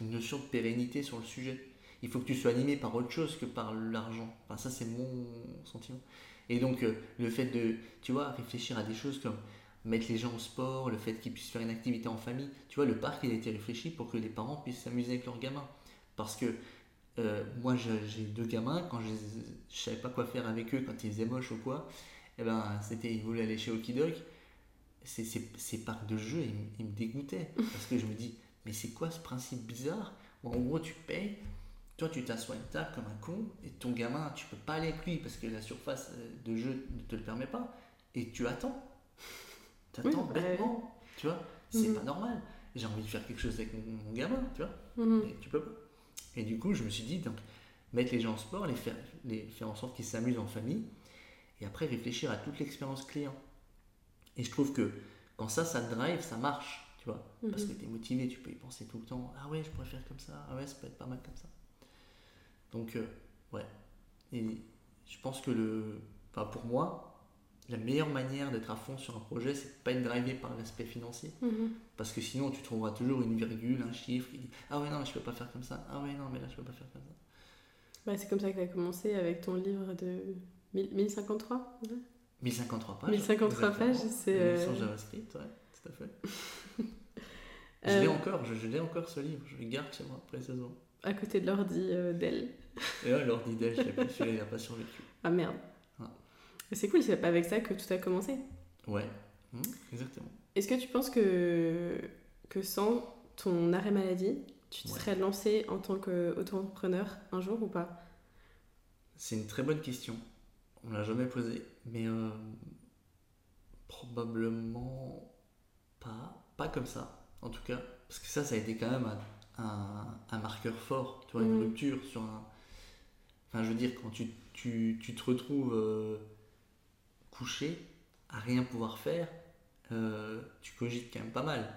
une notion de pérennité sur le sujet. Il faut que tu sois animé par autre chose que par l'argent. Enfin, ça, c'est mon sentiment. Et donc, euh, le fait de, tu vois, réfléchir à des choses comme mettre les gens au sport, le fait qu'ils puissent faire une activité en famille. Tu vois, le parc, il a été réfléchi pour que les parents puissent s'amuser avec leurs gamins. Parce que euh, moi, j'ai deux gamins, quand je, je savais pas quoi faire avec eux, quand ils faisaient moche ou quoi, eh ben, c'était, il voulait aller chez Okidok. Ces, ces, parcs de jeux, ils, me dégoûtaient. Parce que je me dis, mais c'est quoi ce principe bizarre? En gros, tu payes, toi, tu t'assois à une table comme un con et ton gamin, tu peux pas aller avec lui parce que la surface euh, de jeu ne te le permet pas. Et tu attends. Tu attends Oui, bêtement. Tu vois, c'est Mhm. pas normal. J'ai envie de faire quelque chose avec mon, mon gamin, tu vois? Mhm. Et tu peux pas. Et du coup, je me suis dit, donc, mettre les gens en sport, les faire, les faire en sorte qu'ils s'amusent en famille, et après réfléchir à toute l'expérience client. Et je trouve que quand ça, ça te drive, ça marche, tu vois. Parce Mhm. que tu es motivé, tu peux y penser tout le temps. Ah ouais, je pourrais faire comme ça. Ah ouais, ça peut être pas mal comme ça. Donc, euh, ouais. Et je pense que le. Enfin, pour moi, la meilleure manière d'être à fond sur un projet, c'est de pas être drivé par l'aspect financier. Mhm. Parce que sinon, tu trouveras toujours une virgule, un chiffre qui dit Ah ouais, non, je peux pas faire comme ça. Ah ouais, non, mais là, je peux pas faire comme ça. Bah, c'est comme ça que tu as commencé avec ton livre de 1000 1053 ouais 1053 pages. 1053 exactement. pages, c'est, euh, Sans JavaScript, ouais, tout à fait. Je Euh, l'ai encore, je, je l'ai encore ce livre, je le garde chez moi précisément. à côté de l'ordi euh, d'elle. Et là, l'ordi d'elle, je l'ai pas survécu. Ah merde. Ouais. Mais C'est cool, c'est pas avec ça que tout a commencé. Ouais, Hmm, exactement. Est-ce que tu penses que, que sans ton arrêt maladie, tu te Ouais. serais lancé en tant qu'auto-entrepreneur un jour ou pas? C'est une très bonne question. On ne l'a jamais posée, mais euh, probablement pas, pas comme ça, en tout cas. Parce que ça, ça a été quand même un, un- un marqueur fort, tu vois, une Mhm. rupture sur un. Enfin, je veux dire, quand tu, tu, tu te retrouves euh, couché, à rien pouvoir faire, euh, tu cogites quand même pas mal.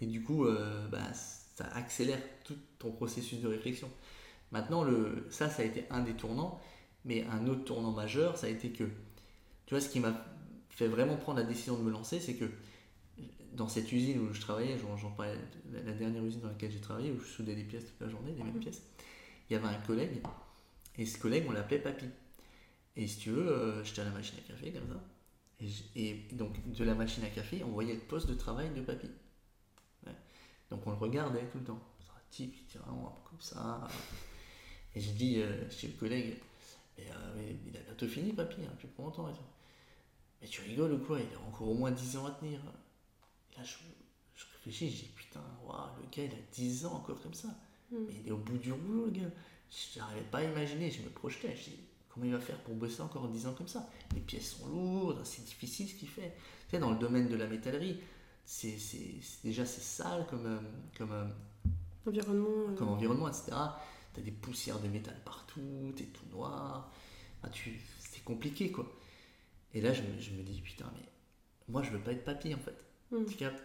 Et du coup, bah, ça accélère tout ton processus de réflexion. Maintenant, le, ça, ça a été un des tournants, mais un autre tournant majeur, ça a été que, tu vois, ce qui m'a fait vraiment prendre la décision de me lancer, c'est que dans cette usine où je travaillais, j'en, parlais, la, dernière usine dans laquelle j'ai travaillé, où je soudais des pièces toute la journée, les mêmes Mhm. pièces, il y avait un collègue, et ce collègue, on l'appelait Papy. Et si tu veux, euh, j'étais à la machine à café, comme ça, et, donc de la machine à café, on voyait le poste de travail de Papy. Ouais. Donc on le regardait tout le temps. Un type qui était vraiment comme ça. Et j'ai dit euh, chez le collègue, mais, euh, mais il a bientôt fini, papy, hein, depuis pas longtemps. et tout. Mais tu rigoles ou quoi? Il a encore au moins 10 ans à tenir. Et là, je, je réfléchis, je dis putain, waouh, le gars, il a 10 ans encore comme ça. Mm. Mais il est au bout du rouleau, le gars. Je n'arrivais pas à imaginer, je me projetais. Je dis, comment il va faire pour bosser encore 10 ans comme ça? Les pièces sont lourdes, c'est difficile ce qu'il fait. Tu sais, dans le domaine de la métallerie, c'est déjà c'est sale comme, euh, comme, euh, Environnement. euh, comme environnement, etc. T'as des poussières de métal partout, t'es tout noir. Tu, c'est compliqué, quoi. Et là, je me, je me dis, putain, mais moi, je veux pas être papy, en fait. Mm. Tu captes?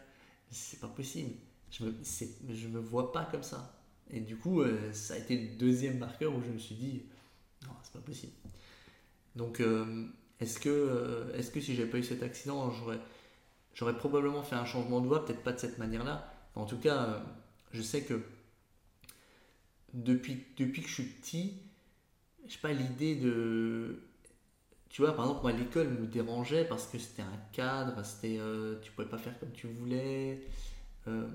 C'est pas possible. Je me, je me vois pas comme ça. Et du coup, euh, ça a été le deuxième marqueur où je me suis dit, non, c'est pas possible. Donc, euh, est-ce que, euh, est-ce que si j'avais pas eu cet accident, j'aurais, j'aurais probablement fait un changement de voie, peut-être pas de cette manière-là. En tout cas, je sais que depuis, depuis que je suis petit, je sais pas, l'idée de. Tu vois, par exemple, moi, l'école me dérangeait parce que c'était un cadre, c'était, euh, tu pouvais pas faire comme tu voulais. euh,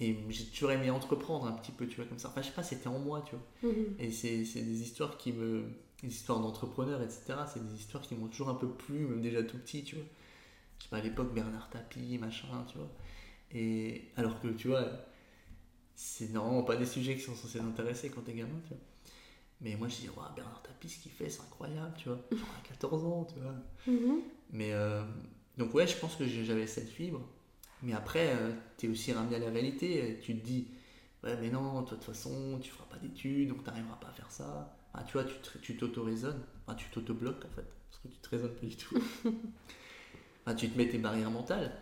et j'ai toujours aimé entreprendre un petit peu, tu vois, comme ça. Enfin, je sais pas, c'était en moi, tu vois. Mhm. Et c'est c'est des histoires qui me. Des histoires d'entrepreneurs, etc. C'est des histoires qui m'ont toujours un peu plu, même déjà tout petit, tu vois. Je sais pas, à l'époque, Bernard Tapie, machin, tu vois. Et alors que, tu vois, c'est normalement pas des sujets qui sont censés t'intéresser quand t'es gamin, tu vois. Mais moi, je dis, Ouah, Bernard Tapie, ce qu'il fait, c'est incroyable, tu vois. Genre à 14 ans, tu vois. Mhm. Mais euh, donc ouais, je pense que j'avais cette fibre. Mais après, tu es aussi ramené à la réalité. Tu te dis, ouais, mais non, toi, de toute façon, tu feras pas d'études, donc tu n'arriveras pas à faire ça. Enfin, tu vois, tu t'auto-raisonnes. Enfin, tu t'auto-bloques, en fait. Parce que tu te raisonnes pas du tout. Enfin, tu te mets tes barrières mentales.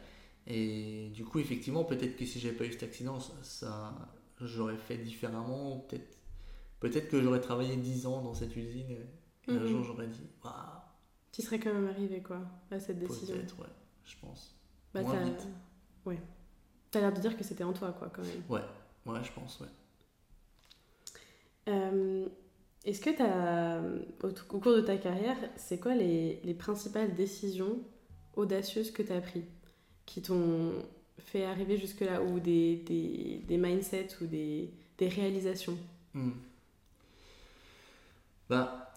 Et du coup, effectivement, peut-être que si j'avais pas eu cet accident, ça, ça- j'aurais fait différemment. Peut-être peut-être que j'aurais travaillé 10 ans dans cette usine. Et un Mhm. jour, j'aurais dit, waouh, Tu serais quand même arrivé quoi à cette décision. peut-être, ouais, je pense. Bah, Moins t'as... vite. Ouais. T'as l'air de dire que c'était en toi quoi quand même. Ouais, ouais, je pense, ouais. Euh, est-ce que t'as, au, au cours de ta carrière, c'est quoi les, les principales décisions audacieuses que tu as prises? Qui t'ont fait arriver jusque-là ou des, des, des mindsets ou des, des réalisations Hmm. Bah,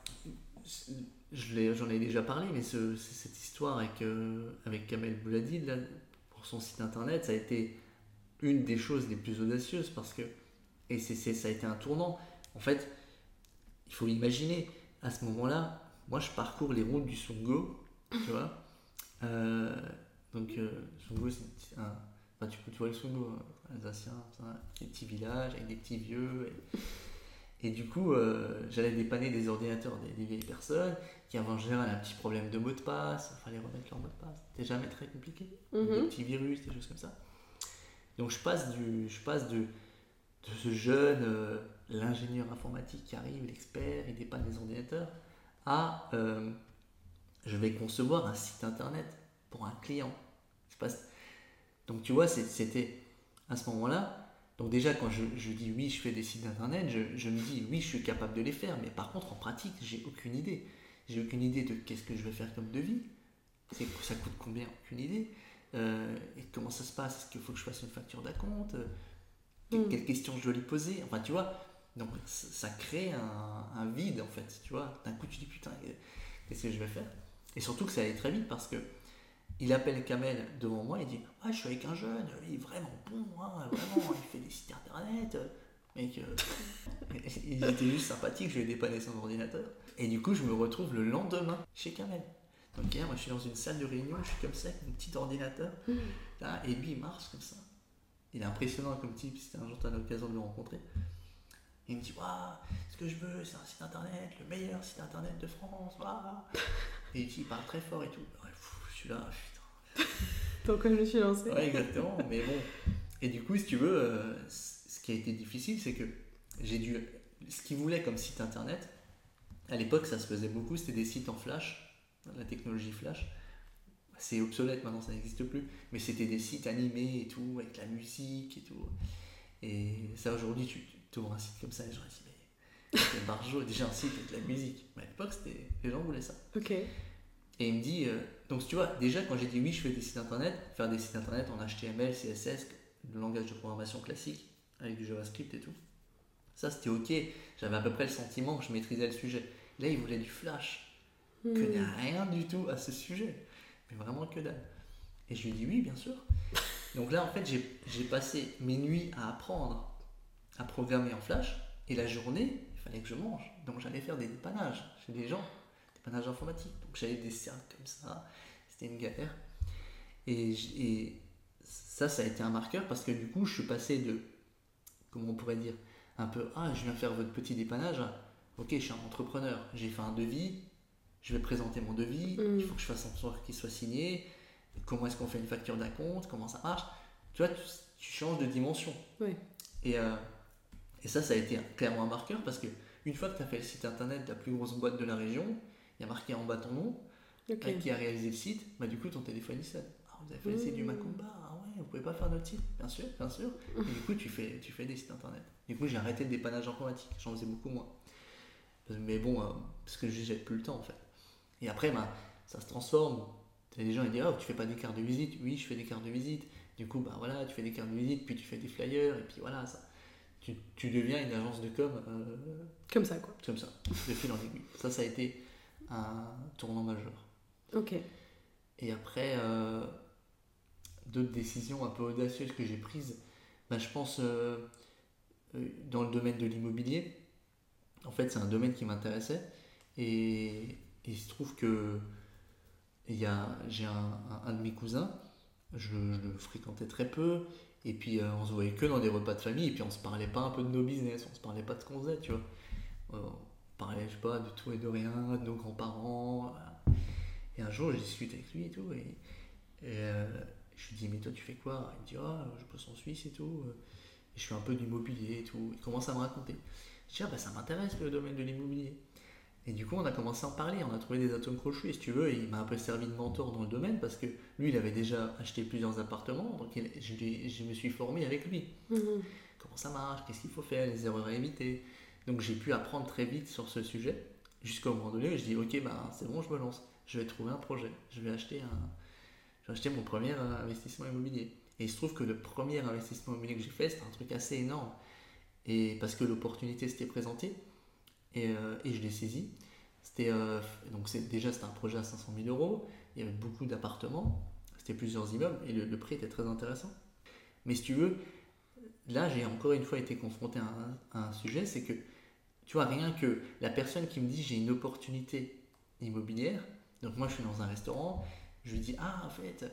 j'en ai déjà parlé, mais ce- cette histoire avec, euh, avec Kamel Bouladid, là, pour son site internet, ça a été une des choses les plus audacieuses parce que, et c'est ça a été un tournant, En fait, il faut imaginer, à ce moment-là, moi je parcours les routes du Sungo, tu vois. Euh, donc, euh, c'est un. Enfin, tu, tu vois le Sungo, hein, alsacien, des petits villages avec des petits vieux. Et, du coup, euh, j'allais dépanner des ordinateurs des, vieilles personnes qui avaient en général un petit problème de mot de passe, il fallait remettre leur mot de passe. C'était jamais très compliqué. Mhm. Des petits virus, des choses comme ça. Donc, je passe, du, je passe de, de ce jeune, euh, l'ingénieur informatique qui arrive, l'expert, il dépanne les ordinateurs, à euh, je vais concevoir un site internet pour un client. Donc, tu vois, c'était à ce moment-là. Donc déjà, quand je, je, dis oui, je fais des sites internet, je, je, me dis oui, je suis capable de les faire, mais par contre, en pratique, j'ai aucune idée. J'ai aucune idée de qu'est-ce que je vais faire comme devis. Ça coûte combien? Aucune idée. Euh, et comment ça se passe? Est-ce qu'il faut que je fasse une facture d'acompte? Que, Mm. Quelles questions je dois lui poser? Enfin, tu vois, donc ça, ça crée un, un vide en fait. Tu vois, d'un coup, tu dis putain, qu'est-ce que je vais faire? Et surtout que ça allait très vite parce que il appelle Kamel devant moi et dit Ah, je suis avec un jeune, il est vraiment bon, hein, vraiment, il fait des sites internet. Mec, euh, il était juste sympathique, je lui ai dépanné son ordinateur. Et du coup, je me retrouve le lendemain chez Kamel. Donc, hier, moi, je suis dans une salle de réunion, je suis comme ça, avec mon petit ordinateur. Là, et lui, il marche comme ça. Il est impressionnant comme type, si un jour tu as l'occasion de le rencontrer. Il me dit Waouh, ce que je veux, c'est un site internet, le meilleur site internet de France. Waouh. Et il dit, il parle très fort et tout. Je suis là, putain. Pourquoi je me suis lancée Ouais, exactement, mais bon. Et du coup, si tu veux, euh, ce qui a été difficile, c'est que j'ai dû. Ce qu'il voulait comme site internet, à l'époque, ça se faisait beaucoup, c'était des sites en flash, la technologie flash. C'est obsolète maintenant, ça n'existe plus. Mais c'était des sites animés et tout, avec la musique et tout. Et ça, aujourd'hui, tu, tu ouvres un site comme ça et j'aurais dit, mais c'est Barjo, déjà un site avec de la musique. Mais à l'époque, c'était- les gens voulaient ça. Ok. Et il me dit, euh, donc tu vois, déjà quand j'ai dit oui, je fais des sites internet, faire des sites internet en HTML, CSS, le langage de programmation classique, avec du JavaScript et tout, ça c'était ok, j'avais à peu près le sentiment que je maîtrisais le sujet. Là, il voulait du flash, que Hmm. n'y a rien du tout à ce sujet, mais vraiment que dalle. Et je lui ai dit oui, bien sûr. Donc là, en fait, j'ai j'ai passé mes nuits à apprendre à programmer en flash, et la journée, il fallait que je mange. Donc j'allais faire des dépannages chez des gens, dépannage informatique. Donc j'avais des cercles comme ça, c'était une galère. Et, ça, ça a été un marqueur parce que du coup, je suis passé de, comment on pourrait dire, un peu, ah, je viens faire votre petit dépannage, ok, je suis un entrepreneur, j'ai fait un devis, je vais présenter mon devis, Mm. il faut que je fasse en sorte qu'il soit signé, comment est-ce qu'on fait une facture d'acompte, comment ça marche? Tu vois, tu, tu changes de dimension. Oui. Et, euh, et ça, ça a été clairement un marqueur parce que une fois que tu as fait le site internet de la plus grosse boîte de la région, il y a marqué en bas ton nom, Ok. avec qui a réalisé le site, bah du coup ton téléphone il sonne. Ah, vous avez fait le site du Mmh. Macumba, ah ouais, vous pouvez pas faire notre site Bien sûr, bien sûr. Et du coup tu fais, tu fais des sites internet. Du coup j'ai arrêté le dépannage informatique, j'en faisais beaucoup moins. Mais bon, euh, parce que j'ai plus le temps en fait. Et après, bah, ça se transforme. Des gens qui disent Oh, tu fais pas des cartes de visite Oui, je fais des cartes de visite. Du coup, bah voilà, tu fais des cartes de visite, puis tu fais des flyers, et puis voilà, ça. Tu, tu deviens une agence de com euh, Comme ça, quoi. comme ça, de fil en aiguille. Ça, ça a été un tournant majeur. Ok. Et après, euh, d'autres décisions un peu audacieuses que j'ai prises, bah, je pense euh, euh, dans le domaine de l'immobilier. En fait, c'est un domaine qui m'intéressait. Et, il se trouve que j'ai un, un- un de mes cousins, je, je le fréquentais très peu. Et puis, euh, on se voyait que dans des repas de famille. Et puis, on se parlait pas un peu de nos business, on se parlait pas de ce qu'on faisait, tu vois. Parlait, je sais pas, de tout et de rien, de nos grands-parents. voilà. Et un jour, je discute avec lui et tout. Et, et, euh, je lui dis, mais toi, tu fais quoi? Il me dit, ah, je bosse en Suisse et tout. Et je fais un peu d'immobilier et tout. Il commence à me raconter. Je dis, ah, bah, ça m'intéresse le domaine de l'immobilier. Et du coup, on a commencé à en parler. On a trouvé des atomes crochus, si tu veux. Et il m'a un peu servi de mentor dans le domaine parce que lui, il avait déjà acheté plusieurs appartements. Donc, il- je, me suis formé avec lui Mhm. comment ça marche, qu'est-ce qu'il faut faire, les erreurs à éviter. Donc j'ai pu apprendre très vite sur ce sujet, jusqu'au moment donné où je dis ok ben c'est bon je me lance, je vais trouver un projet, je vais acheter un, je vais acheter mon premier euh, investissement immobilier. Et il se trouve que le premier investissement immobilier que j'ai fait c'était un truc assez énorme, et parce que l'opportunité s'était présentée et, euh, et je l'ai saisi. C'était euh, donc c'est déjà c'était un projet à 500 000 euros, il y avait beaucoup d'appartements, c'était plusieurs immeubles et le, prix était très intéressant. Mais si tu veux, là j'ai encore une fois été confronté à un sujet, c'est que Tu vois, rien que la personne qui me dit j'ai une opportunité immobilière, donc moi je suis dans un restaurant, je lui dis ah en fait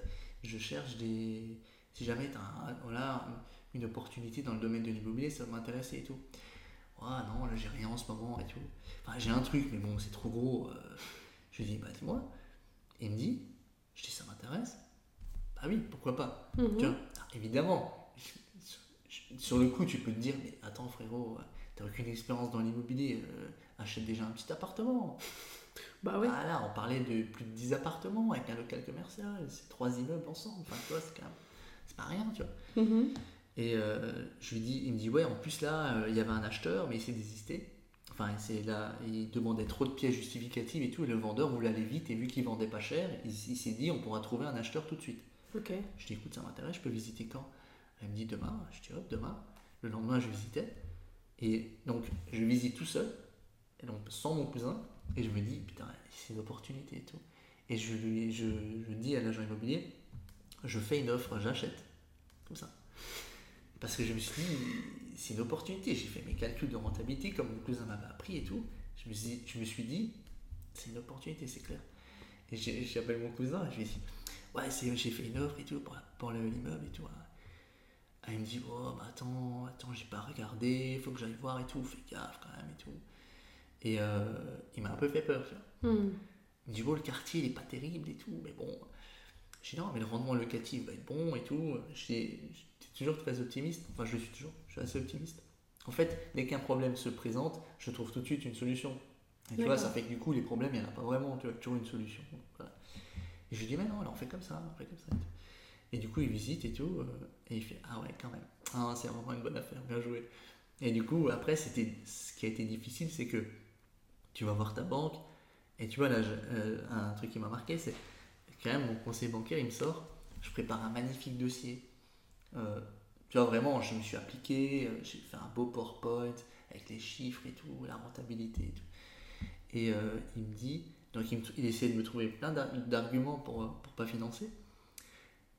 je cherche des si jamais tu as voilà, une opportunité dans le domaine de l'immobilier, ça m'intéresse et tout. Ah non, là j'ai rien en ce moment et tout. Enfin j'ai un truc mais bon c'est trop gros. Euh. Je lui dis bah dis-moi. Il me dit, je dis ça m'intéresse. Bah oui, pourquoi pas. Mhm. Tu vois, évidemment, sur le coup tu peux te dire mais attends frérot, t'as aucune expérience dans l'immobilier, euh, achète déjà un petit appartement. Bah oui. Ah là, on parlait de plus de 10 appartements avec un local commercial, c'est trois immeubles ensemble. Enfin, tu vois, c'est quand même. C'est pas rien, tu vois. Mm-hmm. Et euh, je lui dis, il me dit, ouais, en plus là, euh, il y avait un acheteur, mais il s'est désisté. Enfin, c'est là, il demandait trop de pièces justificatives et tout, et le vendeur voulait aller vite, et vu qu'il vendait pas cher, il, s'est dit, on pourra trouver un acheteur tout de suite. Ok. Je dis, écoute, ça m'intéresse, je peux visiter quand? Elle me dit, demain. Je dis, hop, demain. Le lendemain, je visitais. Et donc, je visite tout seul, donc sans mon cousin, et je me dis, putain, c'est une opportunité et tout. Et je, lui, je, dis à l'agent immobilier, je fais une offre, j'achète. Comme ça. Parce que je me suis dit, c'est une opportunité. J'ai fait mes calculs de rentabilité, comme mon cousin m'avait appris et tout. Je me suis, je me suis dit, c'est une opportunité, c'est clair. Et j'appelle mon cousin, et je lui dis, ouais, j'ai fait une offre et tout pour, l'immeuble et tout. Ah, il me dit, oh, bah attends, attends, j'ai pas regardé, faut que j'aille voir et tout, fais gaffe quand même et tout. Et euh, il m'a un peu fait peur, tu vois. Hmm. Il me dit, bon, le quartier, il est pas terrible et tout, mais bon. Je dis, non, mais le rendement locatif va être bon et tout. J'étais toujours très optimiste. Enfin, je le suis toujours, je suis assez optimiste. En fait, dès qu'un problème se présente, je trouve tout de suite une solution. Et tu vois, ça fait que du coup, les problèmes, il n'y en a pas vraiment, tu vois, toujours une solution. Et je lui dis, mais non, alors on fait comme ça, on fait comme ça. Et, du coup, il visite et tout, euh, et il fait, ah ouais, quand même. Ah, c'est vraiment une bonne affaire, bien joué. Et du coup, après, c'était ce qui a été difficile, c'est que tu vas voir ta banque, et tu vois, là, euh, un truc qui m'a marqué, c'est quand même mon conseiller bancaire, il me sort, je prépare un magnifique dossier. Euh, tu vois, vraiment, je me suis appliqué, j'ai fait un beau PowerPoint avec les chiffres et tout, la rentabilité et tout. Et il me dit, donc il, il, essayait de me trouver plein d'arguments pour ne pas financer.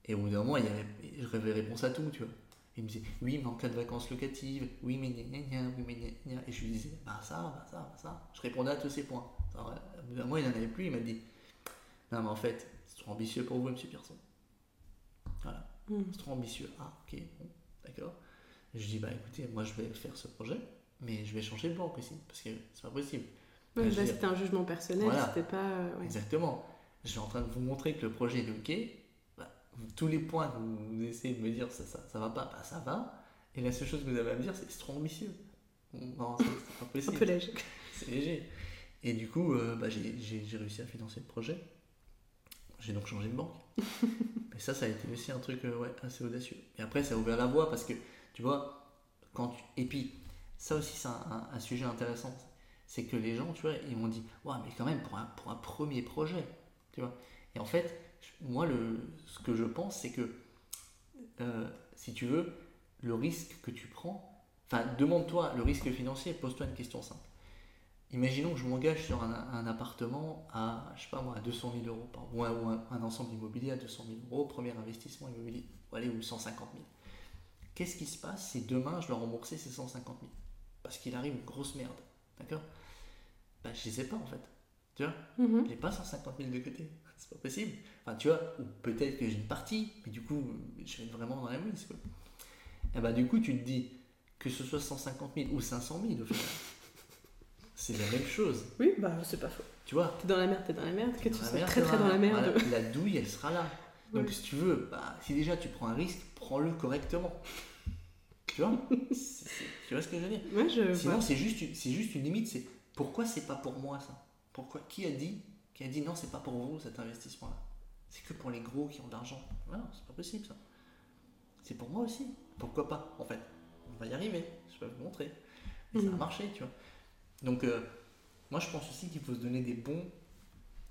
Et au bout d'un moment, il y avait, j'avais réponse à tout, tu vois. Il me disait, oui, mais en cas de vacances locatives, oui, mais gna gna oui, mais gna Et je lui disais, bah ça, bah ça, bah ça. Je répondais à tous ces points. Alors, moi, il n'en avait plus, il m'a dit, non, mais en fait, c'est trop ambitieux pour vous, monsieur Pierson. Voilà, hmm. c'est trop ambitieux. Ah, ok, bon, d'accord. Je lui dis, bah écoutez, moi, je vais faire ce projet, mais je vais changer de banque aussi, parce que c'est pas possible. Ouais, c'était un jugement personnel, c'était pas. Euh, Exactement. Je suis en train de vous montrer que le projet est ok, tous les points que vous, essayez de me dire ça, ça, ça va pas, bah ça va. Et la seule chose que vous avez à me dire, c'est c'est trop ambitieux. Non, c'est pas possible. Un peu léger. C'est léger. Et du coup, euh, bah, j'ai réussi à financer le projet. J'ai donc changé de banque. et ça, ça a été aussi un truc euh, ouais, assez audacieux. Et après, ça a ouvert la voie parce que, tu vois, quand tu... Et puis, ça aussi, c'est un, un, sujet intéressant. C'est que les gens, tu vois, ils m'ont dit, ouais, mais quand même, pour un, pour un premier projet, tu vois. Et en fait, moi, le, ce que je pense, c'est que, euh, si tu veux, le risque que tu prends, enfin, demande-toi le risque financier, pose-toi une question simple. Imaginons que je m'engage sur un, appartement à, je sais pas moi, à 200 000 euros par mois, ou un, ensemble immobilier à 200 000 euros, premier investissement immobilier, ou allez, ou 150 000. Qu'est-ce qui se passe si demain je dois rembourser ces 150 000 Parce qu'il arrive une grosse merde, d'accord? Ben, Je ne sais pas en fait. Tu vois? Mm-hmm. J'ai pas 150 000 de côté c'est pas possible. Enfin, tu vois, ou peut-être que j'ai une partie, mais du coup, je vais être vraiment dans la mouise, quoi. Et bah, du coup, tu te dis, que ce soit 150 000 ou 500 000, au final, c'est la même chose. Oui, bah, c'est pas faux. Tu vois? T'es dans la merde, t'es dans la merde, que tu sois très très dans la merde. la douille, elle sera là. Donc, si tu veux, bah, si déjà tu prends un risque, prends-le correctement. Tu vois? Tu vois ce que je veux dire? Ouais, je Sinon, c'est juste, juste une limite, c'est pourquoi c'est pas pour moi ça? Pourquoi Qui a dit qui a dit non, c'est pas pour vous cet investissement-là. C'est que pour les gros qui ont de l'argent. Non, c'est pas possible ça. C'est pour moi aussi. Pourquoi pas En fait, on va y arriver. Je vais vous montrer. Et ça a mhm. marché, tu vois. Donc, euh, moi, je pense aussi qu'il faut se donner des bons,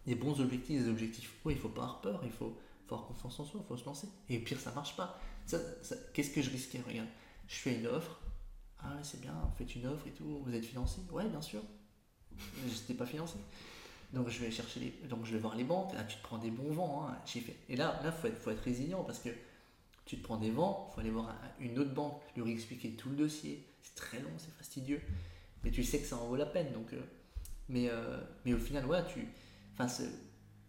des bons objectifs, des objectifs Oui, il faut pas avoir peur, il faut, avoir confiance en soi, il faut se lancer. Et pire, ça marche pas. Qu'est-ce que je risquais? Regarde, je fais une offre. Ah, c'est bien, vous faites une offre et tout, vous êtes financé Ouais, bien sûr. Je n'étais pas financé. Donc je vais chercher les, donc je vais voir les banques. Là, tu te prends des bons vents. Hein, fait. Et là, là, faut être, faut être résilient parce que tu te prends des vents. Faut aller voir une autre banque, lui expliquer tout le dossier. C'est très long, c'est fastidieux. mais tu sais que ça en vaut la peine. Donc, mais, mais au final, voilà, tu,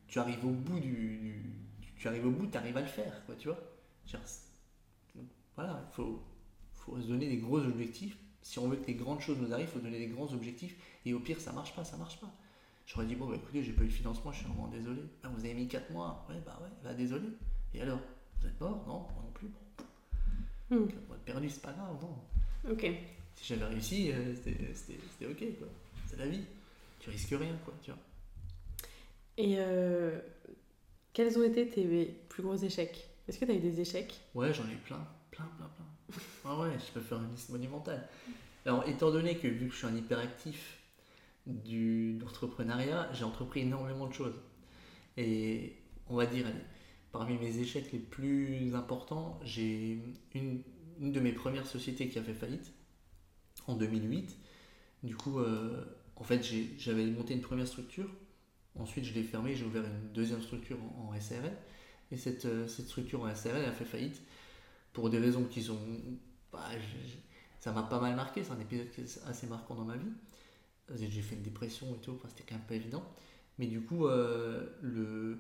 tu arrives au bout du, tu arrives au bout, tu arrives à le faire, quoi, tu vois. voilà, il faut, se donner des gros objectifs. Si on veut que les grandes choses nous arrivent, faut donner des grands objectifs. Et au pire, ça marche pas, ça marche pas. J'aurais dit, bon, bah, écoutez, j'ai pas eu le financement, je suis vraiment désolé. Ah, vous avez mis 4 mois, ouais, bah ouais, bah désolé. Et alors, vous êtes mort? Non, moi non plus. Bon. Hmm. perdu, c'est pas grave, non. Ok. Si j'avais réussi, euh, c'était ok, quoi. C'est la vie. Tu risques rien, quoi, tu vois. Et euh, quels ont été tes plus gros échecs? Est-ce que tu as eu des échecs? Ouais, j'en ai eu plein, plein, plein, plein. ah ouais, je peux faire une liste monumentale. Alors, étant donné que vu que je suis un hyperactif du d'entrepreneuriat, j'ai entrepris énormément de choses. Et on va dire, parmi mes échecs les plus importants, j'ai une, une, de mes premières sociétés qui a fait faillite en 2008. Du coup, euh, en fait, j'avais monté une première structure Ensuite, je l'ai fermé, j'ai ouvert une deuxième structure en, SRL. Et cette, euh, cette, structure en SRL a fait faillite pour des raisons qui sont. Bah, ça m'a pas mal marqué, c'est un épisode assez marquant dans ma vie. J'ai fait une dépression et tout, c'était quand même pas évident. Mais du coup, euh, le.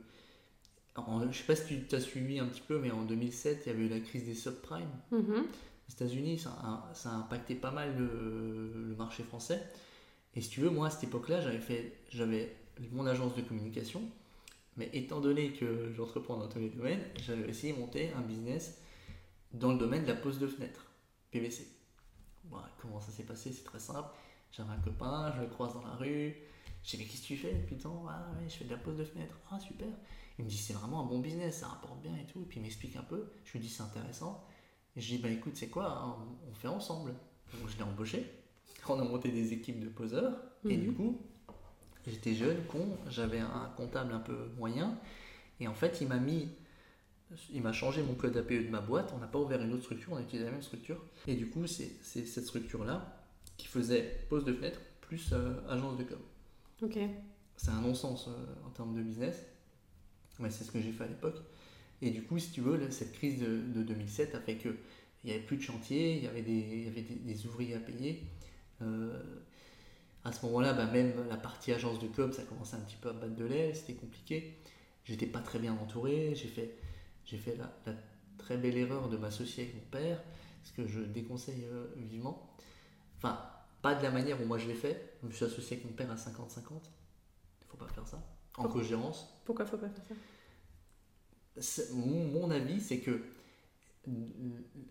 je sais pas si tu as suivi un petit peu, mais en 2007, il y avait eu la crise des subprimes. Mm-hmm. Aux États-Unis, ça a, ça a, impacté pas mal le, le, marché français. Et si tu veux, moi à cette époque-là, j'avais fait, j'avais mon agence de communication. Mais étant donné que j'entreprends dans tous les domaines, j'avais essayé de monter un business dans le domaine de la pose de fenêtre, PVC. comment ça s'est passé? C'est très simple. J'avais un copain, je le croise dans la rue. Je dis, mais qu'est-ce que tu fais Putain, ah je fais de la pose de fenêtre. Ah, super. Il me dit, c'est vraiment un bon business, ça rapporte bien et tout. Et puis il m'explique un peu. Je lui dis, c'est intéressant. Et je dis, bah écoute, c'est quoi? Hein, On fait ensemble. Donc je l'ai embauché. On a monté des équipes de poseurs. Et mhm. du coup, J'étais jeune, con, j'avais un comptable un peu moyen. Et en fait, il m'a mis. Il m'a changé mon code APE de ma boîte. On n'a pas ouvert une autre structure, on a utilisé la même structure. Et du coup, c'est cette structure-là qui faisait pose de fenêtre plus euh, agence de com. Ok. C'est un non-sens euh, en termes de business. Mais c'est ce que j'ai fait à l'époque. Et du coup, si tu veux, cette crise de, 2007 a fait qu'il n'y avait plus de chantier, il y avait des, il y avait des, ouvriers à payer. Euh, à ce moment-là, bah, même la partie agence de com, ça commençait un petit peu à battre de l'aile, c'était compliqué. J'étais pas très bien entouré, j'ai fait, j'ai fait la, très belle erreur de m'associer avec mon père, ce que je déconseille euh, vivement. Enfin, pas de la manière où moi je l'ai fait. Je me suis associé avec mon père à 50-50. Il faut pas faire ça. En co-gérance. Pourquoi faut pas faire ça? Mon, mon, avis, c'est que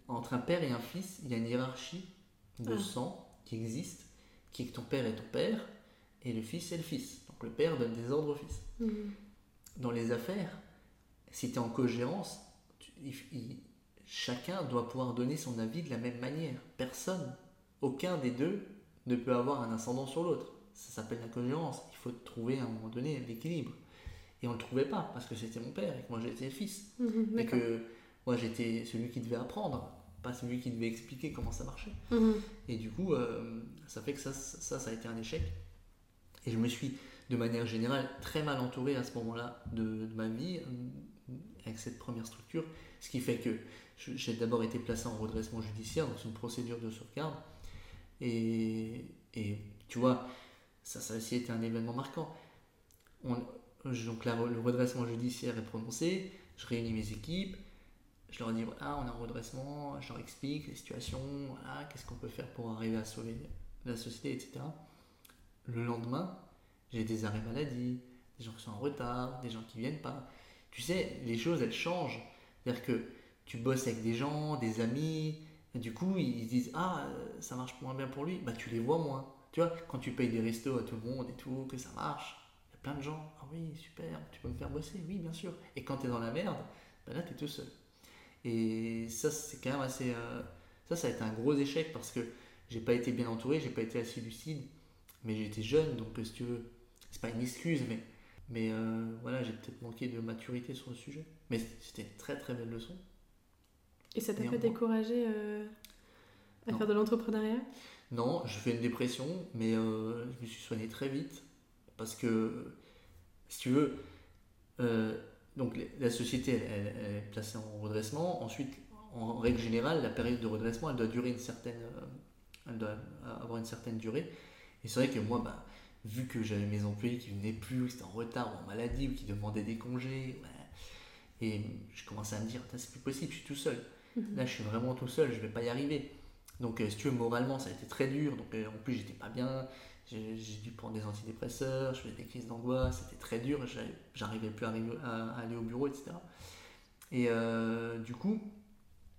entre un père et un fils, il y a une hiérarchie de ah. sang qui existe qui est que ton père est ton père et le fils est le fils. Donc le père donne des ordres au fils. Mhm. Dans les affaires, si tu es en co-gérance, chacun doit pouvoir donner son avis de la même manière. Personne, aucun des deux ne peut avoir un ascendant sur l'autre. Ça s'appelle la. Il faut trouver à un moment donné l'équilibre. Et on ne le trouvait pas parce que c'était mon père et que moi j'étais le fils. Mhm, et que moi j'étais celui qui devait apprendre pas celui qui devait expliquer comment ça marchait. Mhm. Et du coup, euh, ça fait que ça, ça, ça a été un échec. Et je me suis, de manière générale, très mal entouré à ce moment-là de, ma vie euh, avec cette première structure. Ce qui fait que j'ai d'abord été placé en redressement judiciaire, c'est une procédure de sauvegarde. Et, tu vois, ça, ça aussi été un événement marquant. On, donc le redressement judiciaire est prononcé, je réunis mes équipes, je leur dis voilà, on a un redressement, je leur explique les situations, voilà, qu'est-ce qu'on peut faire pour arriver à sauver la société, etc. Le lendemain, j'ai des arrêts maladie, des gens qui sont en retard, des gens qui viennent pas. Tu sais, les choses elles changent. C'est-à-dire que tu bosses avec des gens, des amis, du coup ils disent ah ça marche moins bien pour lui, bah tu les vois moins. Tu vois, quand tu payes des restos à tout le monde et tout, que ça marche, il y a plein de gens, ah oui super, tu peux me faire bosser, oui bien sûr. Et quand tu es dans la merde, bah là tu es tout seul. Et ça, c'est quand même assez. Euh, ça, ça a été un gros échec parce que j'ai pas été bien entouré, j'ai pas été assez lucide, mais j'étais jeune, donc si tu veux, c'est pas une excuse, mais, mais euh, voilà, j'ai peut-être manqué de maturité sur le sujet. Mais c'était une très très belle leçon. Et ça t'a pas découragé euh, à faire de l'entrepreneuriat? Non, je fais une dépression, mais je me suis soigné très vite parce que, si tu veux, donc la société, elle, est placée en redressement. Ensuite, en règle générale, la période de redressement, elle doit durer une certaine, euh, elle doit avoir une certaine durée. Et c'est vrai que moi, bah, vu que j'avais mes employés qui venaient plus, qui étaient en retard ou en maladie, ou qui demandaient des congés, et je commençais à me dire, c'est plus possible, je suis tout seul. Là, je suis vraiment tout seul, je vais pas y arriver. Donc, euh, si tu veux, moralement, ça a été très dur. Donc, euh, en plus, j'étais pas bien. J'ai dû prendre des antidépresseurs, je faisais des crises d'angoisse, c'était très dur. J'arrivais plus à, aller au bureau, etc. Et euh, du coup,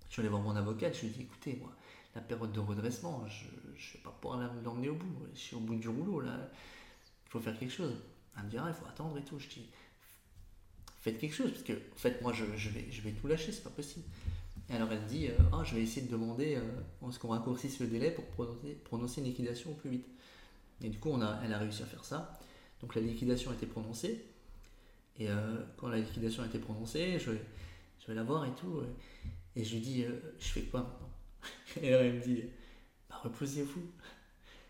je suis allé voir mon avocat, je lui ai dit, écoutez, moi, la période de redressement, je ne vais pas pouvoir l'emmener au bout. Je suis au bout du rouleau, là. Il faut faire quelque chose. Elle me dit, il faut attendre et tout. Je dis, faites quelque chose, parce que, en fait, moi, je, je, vais, je vais tout lâcher, c'est pas possible. Et alors, elle dit, ah, je vais essayer de demander euh, ce qu'on raccourcisse le délai pour prononcer, une liquidation au plus vite? Et du coup, on a, elle a réussi à faire ça. Donc, la liquidation a été prononcée. Et euh, quand la liquidation a été prononcée, je, vais la voir et tout. Et je lui dis, euh, je fais quoi maintenant? Et elle me dit, bah, reposez-vous.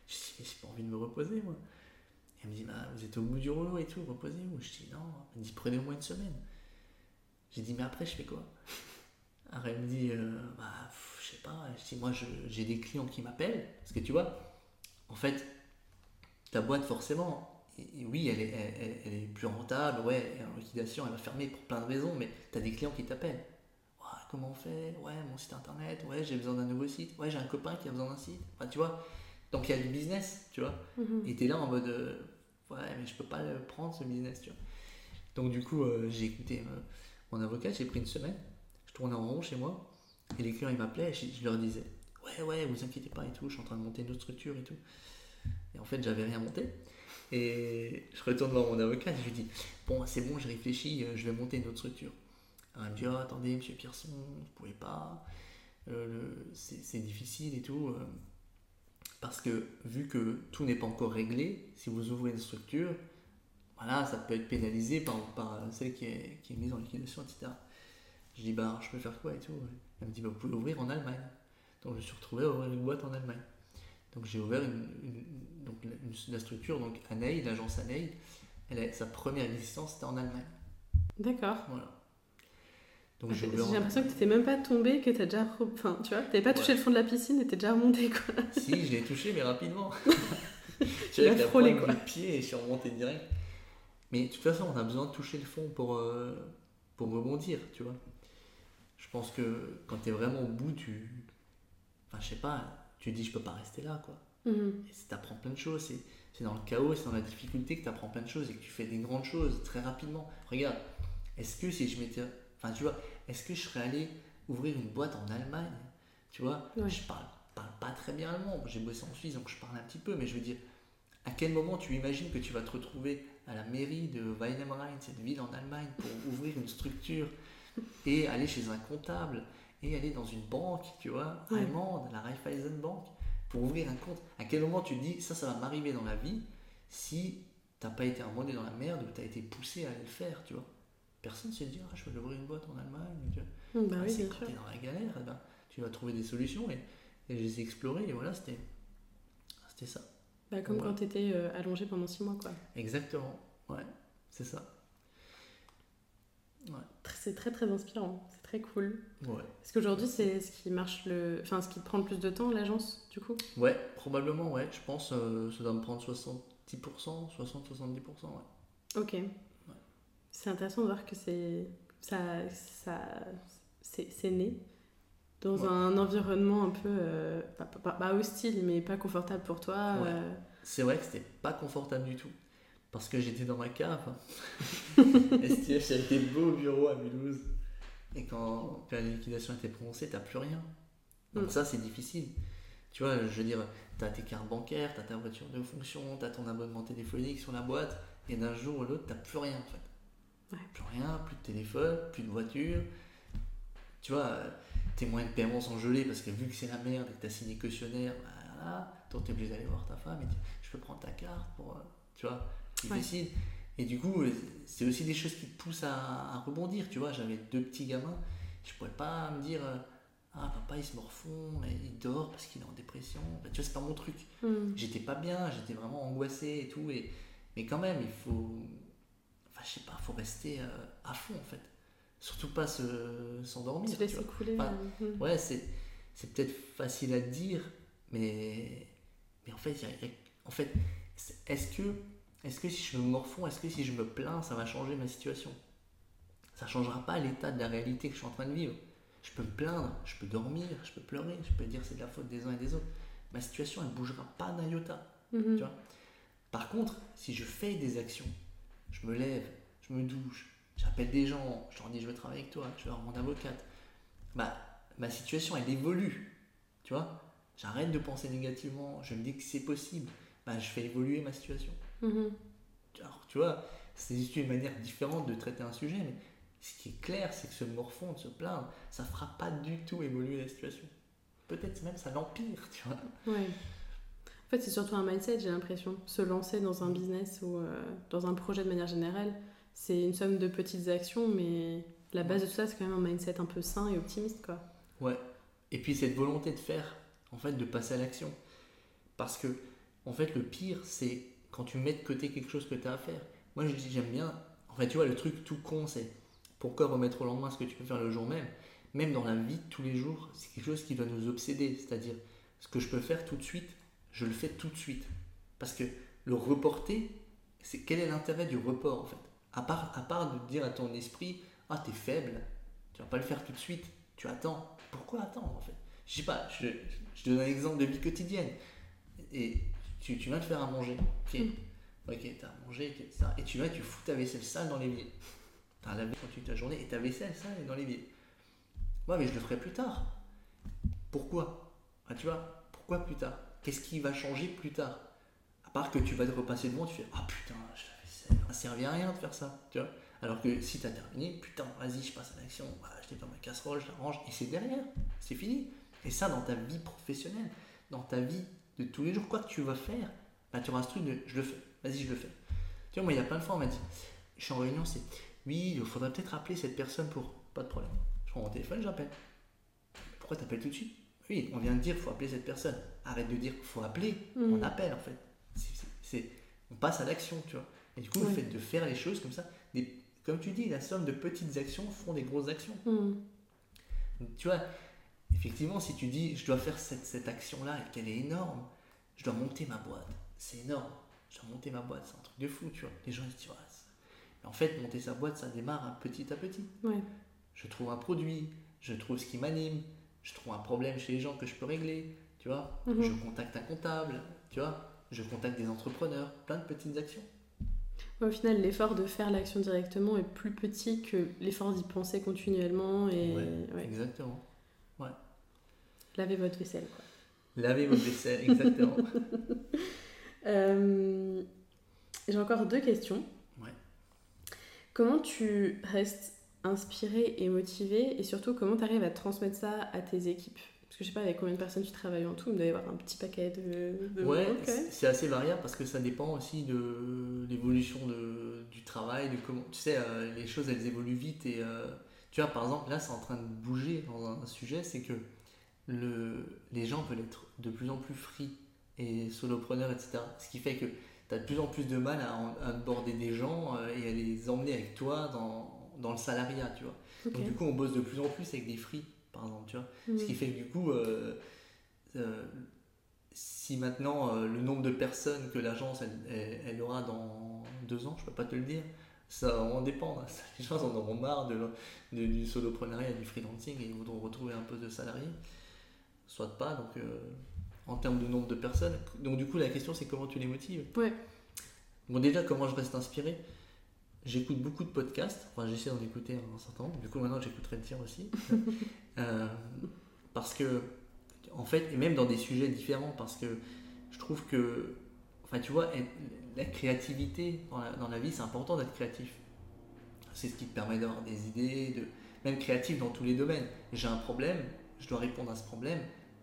Je dis, mais j'ai pas envie de me reposer, moi. elle me dit, bah, vous êtes au bout du rouleau et tout, reposez-vous. Je dis, non. Elle me dit, prenez au moins une semaine. J'ai dit, mais après, je fais quoi? Alors elle me dit, euh, bah, je sais pas. Dis, moi, j'ai des clients qui m'appellent. Parce que tu vois, en fait, ta boîte, forcément, oui, elle est, elle, est, plus rentable, ouais, en liquidation, elle va fermer pour plein de raisons, mais tu as des clients qui t'appellent. comment on fait? Ouais, mon site internet, ouais, j'ai besoin d'un nouveau site, ouais, j'ai un copain qui a besoin d'un site. Enfin, tu vois, donc il y a du business, tu vois. Mhm. Et tu es là en mode, euh, ouais, mais je peux pas le prendre ce business, tu vois. Donc du coup, euh, j'ai écouté euh, mon avocat, j'ai pris une semaine, je tournais en rond chez moi, et les clients ils m'appelaient, et je, leur disais, ouais, ouais, vous inquiétez pas et tout, je suis en train de monter une autre structure et tout. Et en fait, j'avais rien monté. Et je retourne voir mon avocat et je lui dis Bon, c'est bon, j'ai réfléchi, euh, je vais monter une autre structure. Alors, il me dit oh, Attendez, monsieur Pierson, vous pouvez pas, euh, c'est difficile et tout. Euh, parce que vu que tout n'est pas encore réglé, si vous ouvrez une structure, voilà, ça peut être pénalisé par, par celle qui est, qui est, mise en liquidation, etc. Je dis Bah, je peux faire quoi et tout Elle me dit bah, Vous pouvez ouvrir en Allemagne. Donc, je me suis retrouvé à ouvrir une boîte en Allemagne. Donc j'ai ouvert une, donc, la structure, donc ANEI, l'agence ANEI, elle a, sa première existence c'était en Allemagne. D'accord. Voilà. Donc j'ai l'impression que tu n'étais même pas tombé, que tu as déjà. Enfin, tu vois, tu n'avais pas touché le fond de la piscine et tu déjà remonté quoi. si, je l'ai touché, mais rapidement. J'ai frôlé quoi. pied et je suis remonté direct. Mais de toute façon, on a besoin de toucher le fond pour, euh, pour rebondir, tu vois. Je pense que quand tu es vraiment au bout, tu. Enfin, je sais pas, tu dis je peux pas rester là quoi. Mhm. Et tu apprends plein de choses, c'est dans le chaos, c'est dans la difficulté que tu apprends plein de choses et que tu fais des grandes choses très rapidement. Regarde, est-ce que si je m'étais. Enfin, tu vois, est-ce que je serais allé ouvrir une boîte en Allemagne? Tu vois, je parle, parle pas très bien allemand. J'ai bossé en Suisse donc je parle un petit peu, mais je veux dire, à quel moment tu imagines que tu vas te retrouver à la mairie de Weidemrhein, cette ville en Allemagne, pour ouvrir une structure et aller chez un comptable et aller dans une banque, tu vois, allemande, la Raiffeisen Bank, pour ouvrir un compte. À quel moment tu te dis, ça, ça va m'arriver dans la vie si t'as pas été emmené dans la merde ou t'as été poussé à aller le faire, tu vois? Personne ne se dit, ah, je vais ouvrir une boîte en Allemagne. Tu vois. Mmh, bah ah, c'est quand t'es dans la galère, eh ben, tu vas trouver des solutions et, et je les ai explorées et voilà, c'était, ça. Bah, comme quand tu étais euh, allongé pendant six mois, quoi. Exactement, ouais, c'est ça. C'est très très inspirant cool. Ouais. Est-ce qu'aujourd'hui, c'est ce qui marche le. Enfin, ce qui prend le plus de temps, l'agence, du coup? Ouais, probablement, ouais. Je pense que euh, ça doit me prendre 70%, 60-70%, ouais. Ok. C'est intéressant de voir que c'est. Ça. ça c'est né dans un environnement un peu. Euh, pas, hostile, mais pas confortable pour toi. Euh. C'est vrai que c'était pas confortable du tout parce que j'étais dans ma cave. STF, j'ai été beau bureau à Mulhouse. Et quand, la liquidation a été prononcée, tu n'as plus rien. Donc mm. ça, c'est difficile. Tu vois, je veux dire, tu as tes cartes bancaires, tu as ta voiture de fonction, tu as ton abonnement téléphonique sur la boîte, et d'un jour ou l'autre, tu n'as plus rien en fait. Plus rien, plus de téléphone, plus de voiture. Tu vois, tes moyens de paiement sont gelés parce que vu que c'est la merde et que tu as signé cautionnaire, bah, toi tu es obligé d'aller voir ta femme et dire je peux prendre ta carte pour. Euh, tu vois, Et du coup, c'est aussi des choses qui te poussent à, rebondir. Tu vois, j'avais deux petits gamins, je pouvais pas me dire euh, Ah, papa, il se morfond, il dort parce qu'il est en dépression. tu vois, c'est pas mon truc. Hmm. J'étais pas bien, j'étais vraiment angoissé et tout. Et, mais quand même, il faut. Enfin, je sais pas, faut rester euh, à fond en fait. Surtout pas s'endormir. Se, laisser couler. Hmm. Ouais, c'est peut-être facile à dire, mais, mais en fait, il y a en fait, est-ce que, est que si je me morfonds, est-ce que si je me plains, ça va changer ma situation? Ça ne changera pas l'état de la réalité que je suis en train de vivre. Je peux me plaindre, je peux dormir, je peux pleurer, je peux dire c'est de la faute des uns et des autres. Ma situation, elle ne bougera pas d'un iota. Mhm. Tu vois? Par contre, si je fais des actions, je me lève, je me douche, j'appelle des gens, je leur dis je veux travailler avec toi, je veux avoir mon avocate, bah, ma situation, elle évolue. Tu vois? J'arrête de penser négativement, je me dis que c'est possible, bah, je fais évoluer ma situation. Mhm. Alors, tu vois, c'est juste une manière différente de traiter un sujet, mais ce qui est clair, c'est que se morfondre, se plaindre, ça fera pas du tout évoluer la situation. Peut-être même ça l'empire, tu vois. Ouais. En fait, c'est surtout un mindset, j'ai l'impression. Se lancer dans un business ou euh, dans un projet de manière générale, c'est une somme de petites actions, mais la base de tout ça, c'est quand même un mindset un peu sain et optimiste, quoi. Ouais. Et puis cette volonté de faire, en fait, de passer à l'action. Parce que, en fait, le pire, c'est quand tu mets de côté quelque chose que tu as à faire. Moi, je dis, j'aime bien. En fait, tu vois, le truc tout con, c'est pourquoi remettre au lendemain ce que tu peux faire le jour même? Même dans la vie de tous les jours, c'est quelque chose qui doit nous obséder. C'est-à-dire, ce que je peux faire tout de suite, je le fais tout de suite. Parce que le reporter, c'est quel est l'intérêt du report en fait? À part, à part de dire à ton esprit, ah, t'es faible, tu vas pas le faire tout de suite, tu attends. Pourquoi attendre en fait? Je sais pas, je, je, donne un exemple de vie quotidienne. Et tu, tu viens de faire à manger, ok, mm. ok, t'as à manger, etc. Et tu vas, tu fous ta vaisselle sale dans l'évier. T'as lavé quand tu ta journée et ta vaisselle sale est dans l'évier. Ouais, mais je le ferai plus tard. Pourquoi? Ah, Tu vois, pourquoi plus tard? Qu'est-ce qui va changer plus tard? À part que tu vas te repasser devant, tu fais Ah putain, je ça ne servait à rien de faire ça, tu vois. Alors que si tu as terminé, putain, vas-y, je passe à l'action, je pas ma casserole, je la range, et c'est derrière, c'est fini. Et ça, dans ta vie professionnelle, dans ta vie de tous les jours, quoi que tu vas faire, bah, tu auras ce truc de je le fais, vas-y, je le fais. Tu vois, moi, il y a plein de fois, on m'a dit, je suis en réunion, c'est oui, il faudrait peut-être appeler cette personne pour. Pas de problème. Je prends mon téléphone, j'appelle. Pourquoi tu appelles tout de suite? Oui, on vient de dire, il faut appeler cette personne. Arrête de dire, faut appeler, on mmh. appelle en fait. c'est on passe à l'action, tu vois. Et du coup, le fait de faire les choses comme ça, des, comme tu dis, la somme de petites actions font des grosses actions. Hmm. Tu vois, effectivement, si tu dis, je dois faire cette, cette action-là et qu'elle est énorme, je dois monter ma boîte. C'est énorme. Je dois monter ma boîte, c'est un truc de fou, tu vois. Les gens ils se disent, en fait, monter sa boîte, ça démarre petit à petit. Je trouve un produit, je trouve ce qui m'anime, je trouve un problème chez les gens que je peux régler, tu vois. Mhm. Je contacte un comptable, tu vois. Je contacte des entrepreneurs, plein de petites actions. Au final, l'effort de faire l'action directement est plus petit que l'effort d'y penser continuellement. Et... Exactement. Ouais. Lavez votre vaisselle, quoi. Lavez votre vaisselle, exactement. Euh, j'ai encore deux questions. Ouais. Comment tu restes inspiré et motivé et surtout comment tu arrives à transmettre ça à tes équipes? Parce que je sais pas avec combien de personnes tu travailles en tout, il doit y avoir un petit paquet de. ouais, c'est assez variable parce que ça dépend aussi de l'évolution du travail, de comment. Tu sais, euh, les choses elles évoluent vite et euh, tu vois, par exemple, là c'est en train de bouger dans un, sujet, c'est que le, les gens veulent être de plus en plus free et solopreneurs, etc. Ce qui fait que tu as de plus en plus de mal à, aborder des gens euh, et à les emmener avec toi dans, dans le salariat, tu vois. Donc du coup, on bosse de plus en plus avec des free par exemple, tu vois. Ce qui mm. fait que du coup, euh, euh, si maintenant euh, le nombre de personnes que l'agence elle, aura dans deux ans, je peux pas te le dire, ça en dépendre. Les gens en auront marre de, du soloprenariat du freelancing et ils voudront retrouver un poste de salarié. Soit pas, donc en termes de nombre de personnes. Donc du coup, la question c'est comment tu les motives? Ouais. Bon, déjà, comment je reste inspiré? J'écoute beaucoup de podcasts, enfin j'essaie d'en écouter un certain nombre, du coup maintenant j'écouterai le tien aussi. Euh, parce que, en fait, et même dans des sujets différents, parce que je trouve que, enfin tu vois, la créativité dans la, dans la vie, c'est important d'être créatif. C'est ce qui te permet d'avoir des idées, de, même créatif dans tous les domaines. J'ai un problème, je dois répondre à ce problème,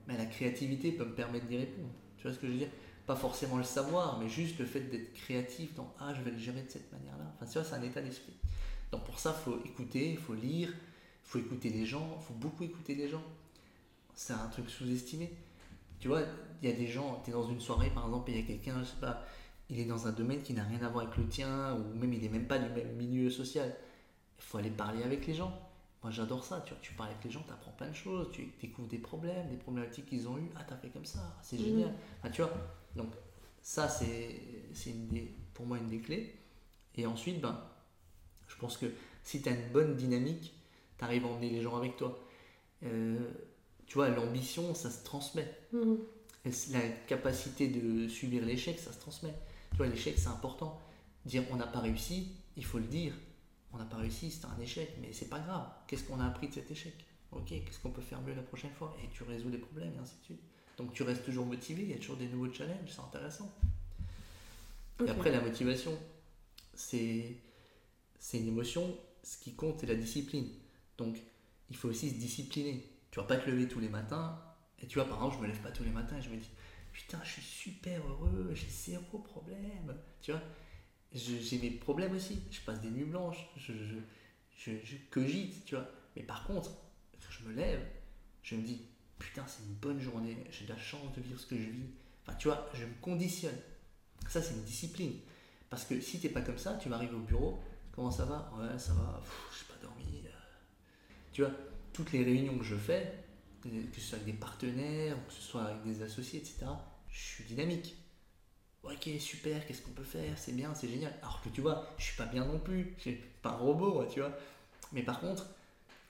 mais la créativité peut me permettre d'y répondre. Tu vois ce que je veux dire? Pas forcément le savoir, mais juste le fait d'être créatif dans Ah, je vais le gérer de cette manière-là. Enfin, tu vois, c'est un état d'esprit. Donc pour ça, il faut écouter, il faut lire, il faut écouter les gens, il faut beaucoup écouter les gens. C'est un truc sous-estimé. Tu vois, il y a des gens, tu es dans une soirée par exemple, et il y a quelqu'un, je sais pas, il est dans un domaine qui n'a rien à voir avec le tien, ou même il n'est même pas du même milieu social. Il faut aller parler avec les gens. Moi j'adore ça, tu vois, tu parles avec les gens, tu apprends plein de choses, tu découvres des problèmes, des problématiques qu'ils ont eues, ah t'as fait comme ça, c'est mmh. génial. tu vois, donc ça, c'est pour moi une des clés. Et ensuite, ben, je pense que si tu as une bonne dynamique, tu arrives à emmener les gens avec toi. Euh, tu vois, l'ambition, ça se transmet. Mhm. La capacité de subir l'échec, ça se transmet. Tu vois, l'échec, c'est important. Dire on n'a pas réussi, il faut le dire. On n'a pas réussi, c'est un échec, mais c'est pas grave. Qu'est-ce qu'on a appris de cet échec? Ok, qu'est-ce qu'on peut faire mieux la prochaine fois? Et tu résous les problèmes, et ainsi de suite. Donc tu restes toujours motivé, il y a toujours des nouveaux challenges, c'est intéressant. Et après, la motivation, c'est une émotion. Ce qui compte, c'est la discipline. Donc, il faut aussi se discipliner. Tu vas pas te lever tous les matins. Et tu vois, par exemple, je me lève pas tous les matins et je me dis, putain, je suis super heureux, j'ai zéro problème. Tu vois, j'ai mes problèmes aussi. Je passe des nuits blanches. Je, je, cogite, tu vois. Mais par contre, quand je me lève, je me dis, putain, c'est une bonne journée. J'ai de la chance de vivre ce que je vis. Enfin, tu vois, je me conditionne. Ça, c'est une discipline. Parce que si tu n'es pas comme ça, tu vas arriver au bureau, comment ça va? Ouais, ça va, je n'ai pas dormi. Euh. Tu vois, toutes les réunions que je fais, que ce soit avec des partenaires, que ce soit avec des associés, etc., je suis dynamique. Ok, super, qu'est-ce qu'on peut faire? C'est bien, c'est génial. Alors que tu vois, je suis pas bien non plus, je suis pas un robot, tu vois. Mais par contre,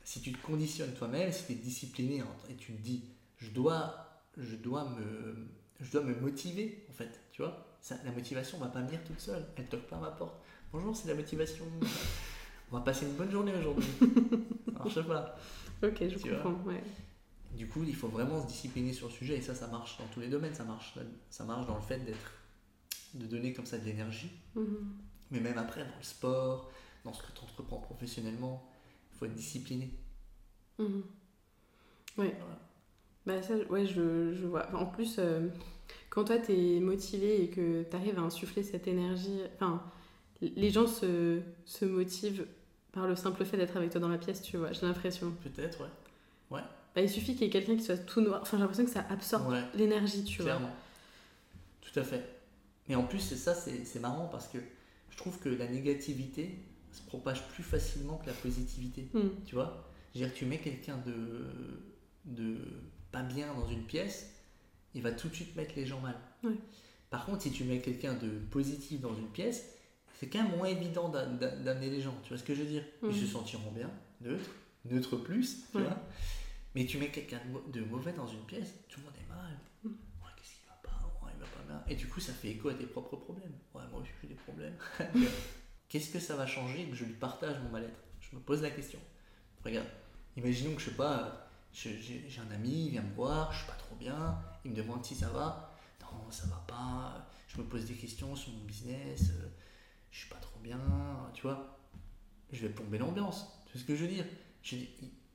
si tu te conditionnes toi-même, si tu es discipliné et tu te dis, je dois, je dois me, je dois me motiver, en fait, tu vois la motivation va pas venir toute seule. Elle toque pas à ma porte. Bonjour, c'est la motivation. On va passer une bonne journée aujourd'hui. Alors, je sais pas. Ok, je comprends. Du coup, il faut vraiment se discipliner sur le sujet et ça, ça marche dans tous les domaines. Ça marche, ça marche dans le fait d'être, de donner comme ça de l'énergie. Mhm. Mais même après, dans le sport, dans ce que tu entreprends professionnellement, il faut être discipliné. Mhm. Oui. Bah ça, ouais, je, je vois. En plus, euh, quand toi, tu es motivé et que tu arrives à insuffler cette énergie, enfin, les gens se, se motivent par le simple fait d'être avec toi dans la pièce, tu vois, j'ai l'impression. Peut-être, ouais. Ouais. Bah, il suffit qu'il y ait quelqu'un qui soit tout noir. Enfin, j'ai l'impression que ça absorbe l'énergie, tu Clairement. vois. Tout à fait. Mais en plus, c'est ça, c'est marrant parce que je trouve que la négativité se propage plus facilement que la positivité. Hmm. Tu vois Je veux dire, tu mets quelqu'un de, de pas bien dans une pièce, il va tout de suite mettre les gens mal. Par contre, si tu mets quelqu'un de positif dans une pièce, c'est quand même moins évident d'amener les gens. Tu vois ce que je veux dire Ils se sentiront bien, neutre, neutre plus, tu vois Mais tu mets quelqu'un de mauvais dans une pièce, tout le monde est mal. Et du coup, ça fait écho à tes propres problèmes. Ouais, moi aussi, j'ai des problèmes. Qu'est-ce que ça va changer que je lui partage mon mal-être? Je me pose la question. Regarde, imaginons que je sais pas, j'ai un ami, il vient me voir, je suis pas trop bien, il me demande si ça va. Non, ça va pas. Je me pose des questions sur mon business. Euh, je suis pas trop bien. Tu vois, je vais plomber l'ambiance. Tu vois ce que je veux dire? Dis,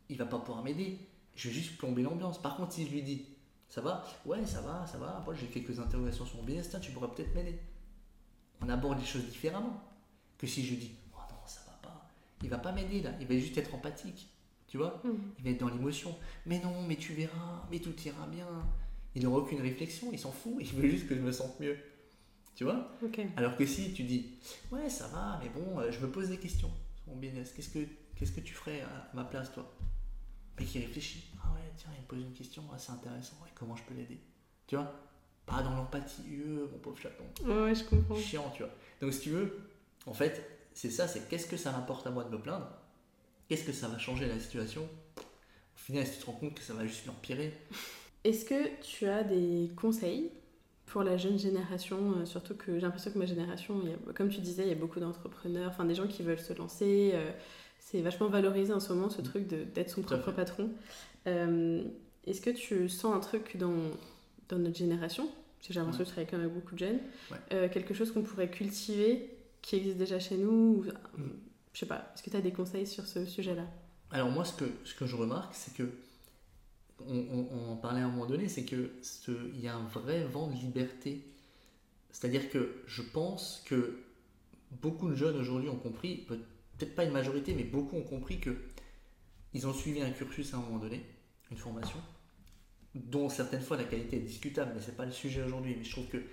il, va pas pouvoir m'aider. Je vais juste plomber l'ambiance. Par contre, si je lui dis, ça va? Ouais, ça va, ça va. Moi, j'ai quelques interrogations sur mon business. Tiens, tu pourrais peut-être m'aider. On aborde les choses différemment que si je dis, oh non, ça va pas. Il va pas m'aider là. Il va juste être empathique. Tu vois? Mmh. Il va être dans l'émotion. Mais non, mais tu verras, mais tout ira bien il n'aura aucune réflexion, il s'en fout, il veut juste que je me sente mieux. Tu vois? Alors que si tu dis, ouais, ça va, mais bon, euh, je me pose des questions sur mon business, qu'est-ce que, qu'est-ce que tu ferais à ma place, toi? Mais qui réfléchit, ah ouais, tiens, il me pose une question, c'est intéressant, comment je peux l'aider? Tu vois? Pas dans l'empathie, euh, mon pauvre chaton. Ouais, je comprends. Chiant, tu vois. Donc si tu veux, en fait, c'est ça, c'est qu'est-ce que ça m'apporte à moi de me plaindre? Qu'est-ce que ça va changer la situation? Au final, si tu te rends compte que ça va juste l'empirer, est-ce que tu as des conseils pour la jeune génération, euh, surtout que j'ai l'impression que ma génération, comme tu disais, il y a beaucoup d'entrepreneurs, enfin des gens qui veulent se lancer. Euh, c'est vachement valorisé en ce moment ce mm. truc d'être son propre patron. Euh, est-ce que tu sens un truc dans, dans notre génération? Parce que j'ai l'impression que tu travailles quand même avec beaucoup de jeunes. quelque chose qu'on pourrait cultiver, qui existe déjà chez nous ou, mm. Je sais pas, est-ce que tu as des conseils sur ce sujet-là? Alors moi, ce que, ce que je remarque, c'est que on, en parlait à un moment donné, c'est qu'il y a un vrai vent de liberté. C'est-à-dire que je pense que beaucoup de jeunes aujourd'hui ont compris, peut-être pas une majorité, mais beaucoup ont compris que ils ont suivi un cursus à un moment donné, une formation, dont certaines fois la qualité est discutable, mais c'est pas le sujet aujourd'hui. Mais je trouve qu'il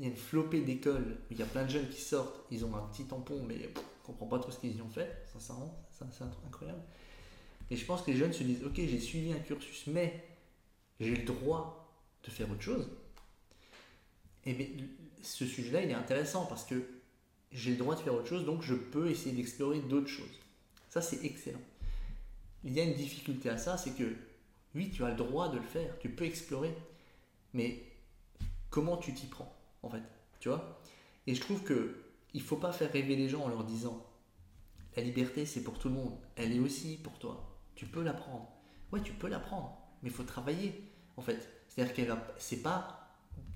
y a une flopée d'écoles où il y a plein de jeunes qui sortent, ils ont un petit tampon, mais on comprend pas trop ce qu'ils y ont fait, sincèrement, c'est incroyable. Et je pense que les jeunes se disent, ok, j'ai suivi un cursus, mais j'ai le droit de faire autre chose. Et bien, ce sujet-là, il est intéressant parce que j'ai le droit de faire autre chose, donc je peux essayer d'explorer d'autres choses. Ça, c'est excellent. Il y a une difficulté à ça, c'est que oui, tu as le droit de le faire, tu peux explorer, mais comment tu t'y prends, en fait, tu vois? Et je trouve que il faut pas faire rêver les gens en leur disant la liberté, c'est pour tout le monde, elle est aussi pour toi. Tu peux la prendre. Ouais, tu peux la prendre, mais il faut travailler, en fait. C'est-à-dire qu'elle va, c'est pas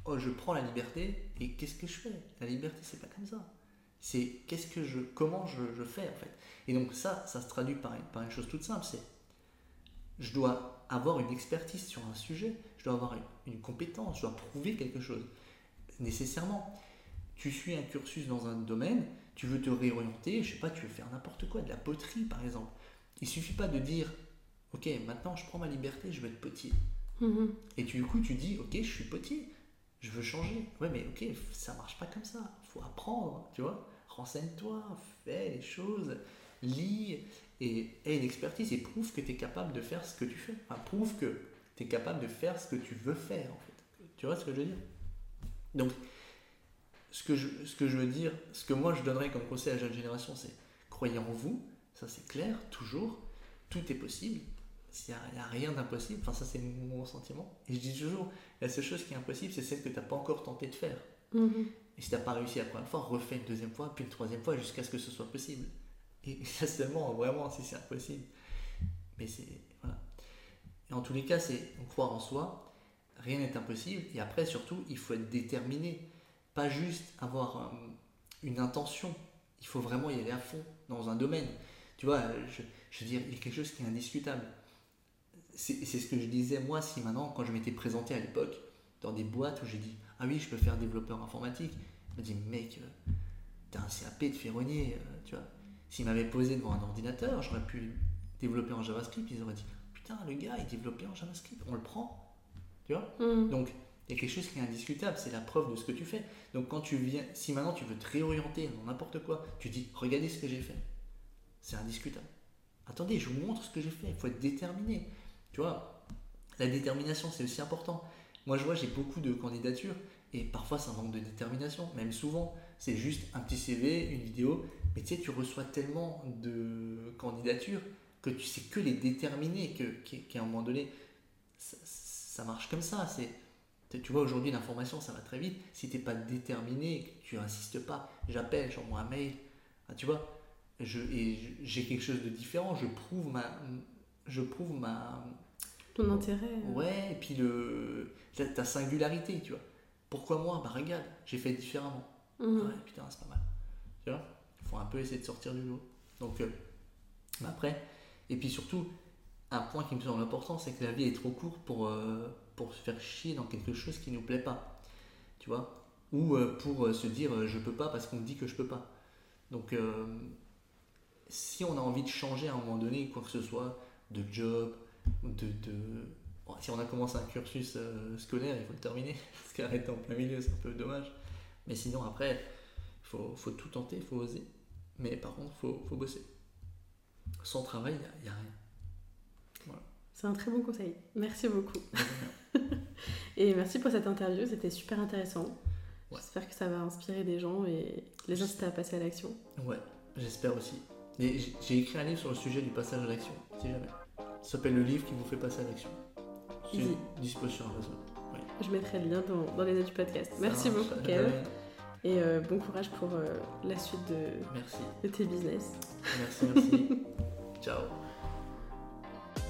oh, je prends la liberté et qu'est-ce que je fais? La liberté, c'est pas comme ça. C'est qu'est-ce que je, comment je, fais en fait? Et donc ça, ça se traduit par, par une chose toute simple, c'est je dois avoir une expertise sur un sujet, je dois avoir une, compétence, je dois prouver quelque chose. Nécessairement, tu suis un cursus dans un domaine, tu veux te réorienter, je sais pas, tu veux faire n'importe quoi, de la poterie par exemple. Il suffit pas de dire, ok, maintenant je prends ma liberté, je veux être potier. Mm-hmm. Et du coup, tu dis, ok, je suis potier, je veux changer. Ouais, mais ok, ça marche pas comme ça. Faut apprendre, tu vois. Renseigne-toi, fais les choses, lis et aie une expertise et prouve que tu es capable de faire ce que tu fais. Enfin, prouve que tu es capable de faire ce que tu veux faire, en fait. Tu vois ce que je veux dire? Donc, ce que, je, ce que je veux dire, ce que moi je donnerais comme conseil à la jeune génération, c'est croyez en vous, ça c'est clair, toujours, tout est possible, il n'y a, rien d'impossible, enfin ça c'est mon sentiment. Et je dis toujours, la seule chose qui est impossible, c'est celle que tu n'as pas encore tenté de faire. Mhm. Et si tu n'as pas réussi la première fois, refais une deuxième fois, puis une troisième fois, jusqu'à ce que ce soit possible. Et ça seulement, vraiment, si c'est impossible. Mais c'est... Voilà. Et en tous les cas, c'est croire en soi, rien n'est impossible. Et après, surtout, il faut être déterminé. Pas juste avoir euh, une intention. Il faut vraiment y aller à fond dans un domaine. Tu vois, je, je veux dire, il y a quelque chose qui est indiscutable c'est ce que je disais moi si maintenant, quand je m'étais présenté à l'époque, dans des boîtes où j'ai dit Ah oui, je peux faire développeur informatique. Je me dis Mec, euh, t'as un CAP de ferronnier, euh, tu vois. S'ils m'avaient posé devant un ordinateur, j'aurais pu développer en JavaScript. Ils auraient dit Putain, le gars, il développait en JavaScript, on le prend. Tu vois? Mm. Donc, il y a quelque chose qui est indiscutable, c'est la preuve de ce que tu fais. Donc, quand tu viens, si maintenant tu veux te réorienter dans n'importe quoi, tu dis Regardez ce que j'ai fait. C'est indiscutable. Attendez, je vous montre ce que j'ai fait. Il faut être déterminé. Tu vois, la détermination, c'est aussi important. Moi, je vois, j'ai beaucoup de candidatures et parfois, ça manque de détermination. Même souvent, c'est juste un petit CV, une vidéo. Mais tu sais, tu reçois tellement de candidatures que tu sais que les déterminer, qu'à un moment donné, ça, marche comme ça. C'est, tu vois, aujourd'hui, l'information, ça va très vite. Si tu n'es pas déterminé, que tu insistes pas, j'appelle, j'envoie un mail, ah, tu vois, je, et j'ai quelque chose de différent, je prouve ma, je prouve ma. Ton intérêt. Euh. Ouais, et puis le, ta singularité, tu vois. Pourquoi moi? Bah regarde, j'ai fait différemment. Mhm. Ouais, putain, c'est pas mal. Tu vois? Faut un peu essayer de sortir du lot. Donc, euh, après, et puis surtout, un point qui me semble important, c'est que la vie est trop courte pour, euh, pour se faire chier dans quelque chose qui ne nous plaît pas. Tu vois? Ou pour se dire je peux pas parce qu'on me dit que je peux pas. Donc, si on a envie de changer à un moment donné, quoi que ce soit, de job, de, si on a commencé un cursus euh, scolaire, il faut le terminer, parce qu'arrêter en plein milieu, c'est un peu dommage. Mais sinon, après, il faut, faut, tout tenter, il faut oser. Mais par contre, il faut, faut, bosser. Sans travail, il n'y a, rien. Voilà. C'est un très bon conseil. Merci beaucoup. et merci pour cette interview, c'était super intéressant. J'espère que ça va inspirer des gens et les inciter à passer à l'action. Ouais, j'espère aussi. J'ai écrit un livre sur le sujet du passage à l'action, si jamais. Ça s'appelle Le livre qui vous fait passer à l'action. Disponible sur Amazon. Je mettrai le lien dans, les notes du podcast. Merci beaucoup, Kev. Et euh, bon courage pour euh, la suite de, de tes business. Merci, merci. Ciao.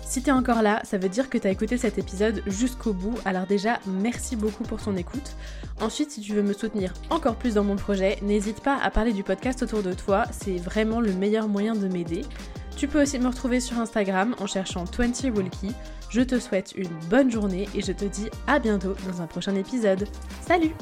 Si t'es encore là, ça veut dire que t'as écouté cet épisode jusqu'au bout, alors déjà merci beaucoup pour ton écoute. Ensuite, si tu veux me soutenir encore plus dans mon projet, n'hésite pas à parler du podcast autour de toi, c'est vraiment le meilleur moyen de m'aider. Tu peux aussi me retrouver sur Instagram en cherchant 20 Walkie. Je te souhaite une bonne journée et je te dis à bientôt dans un prochain épisode. Salut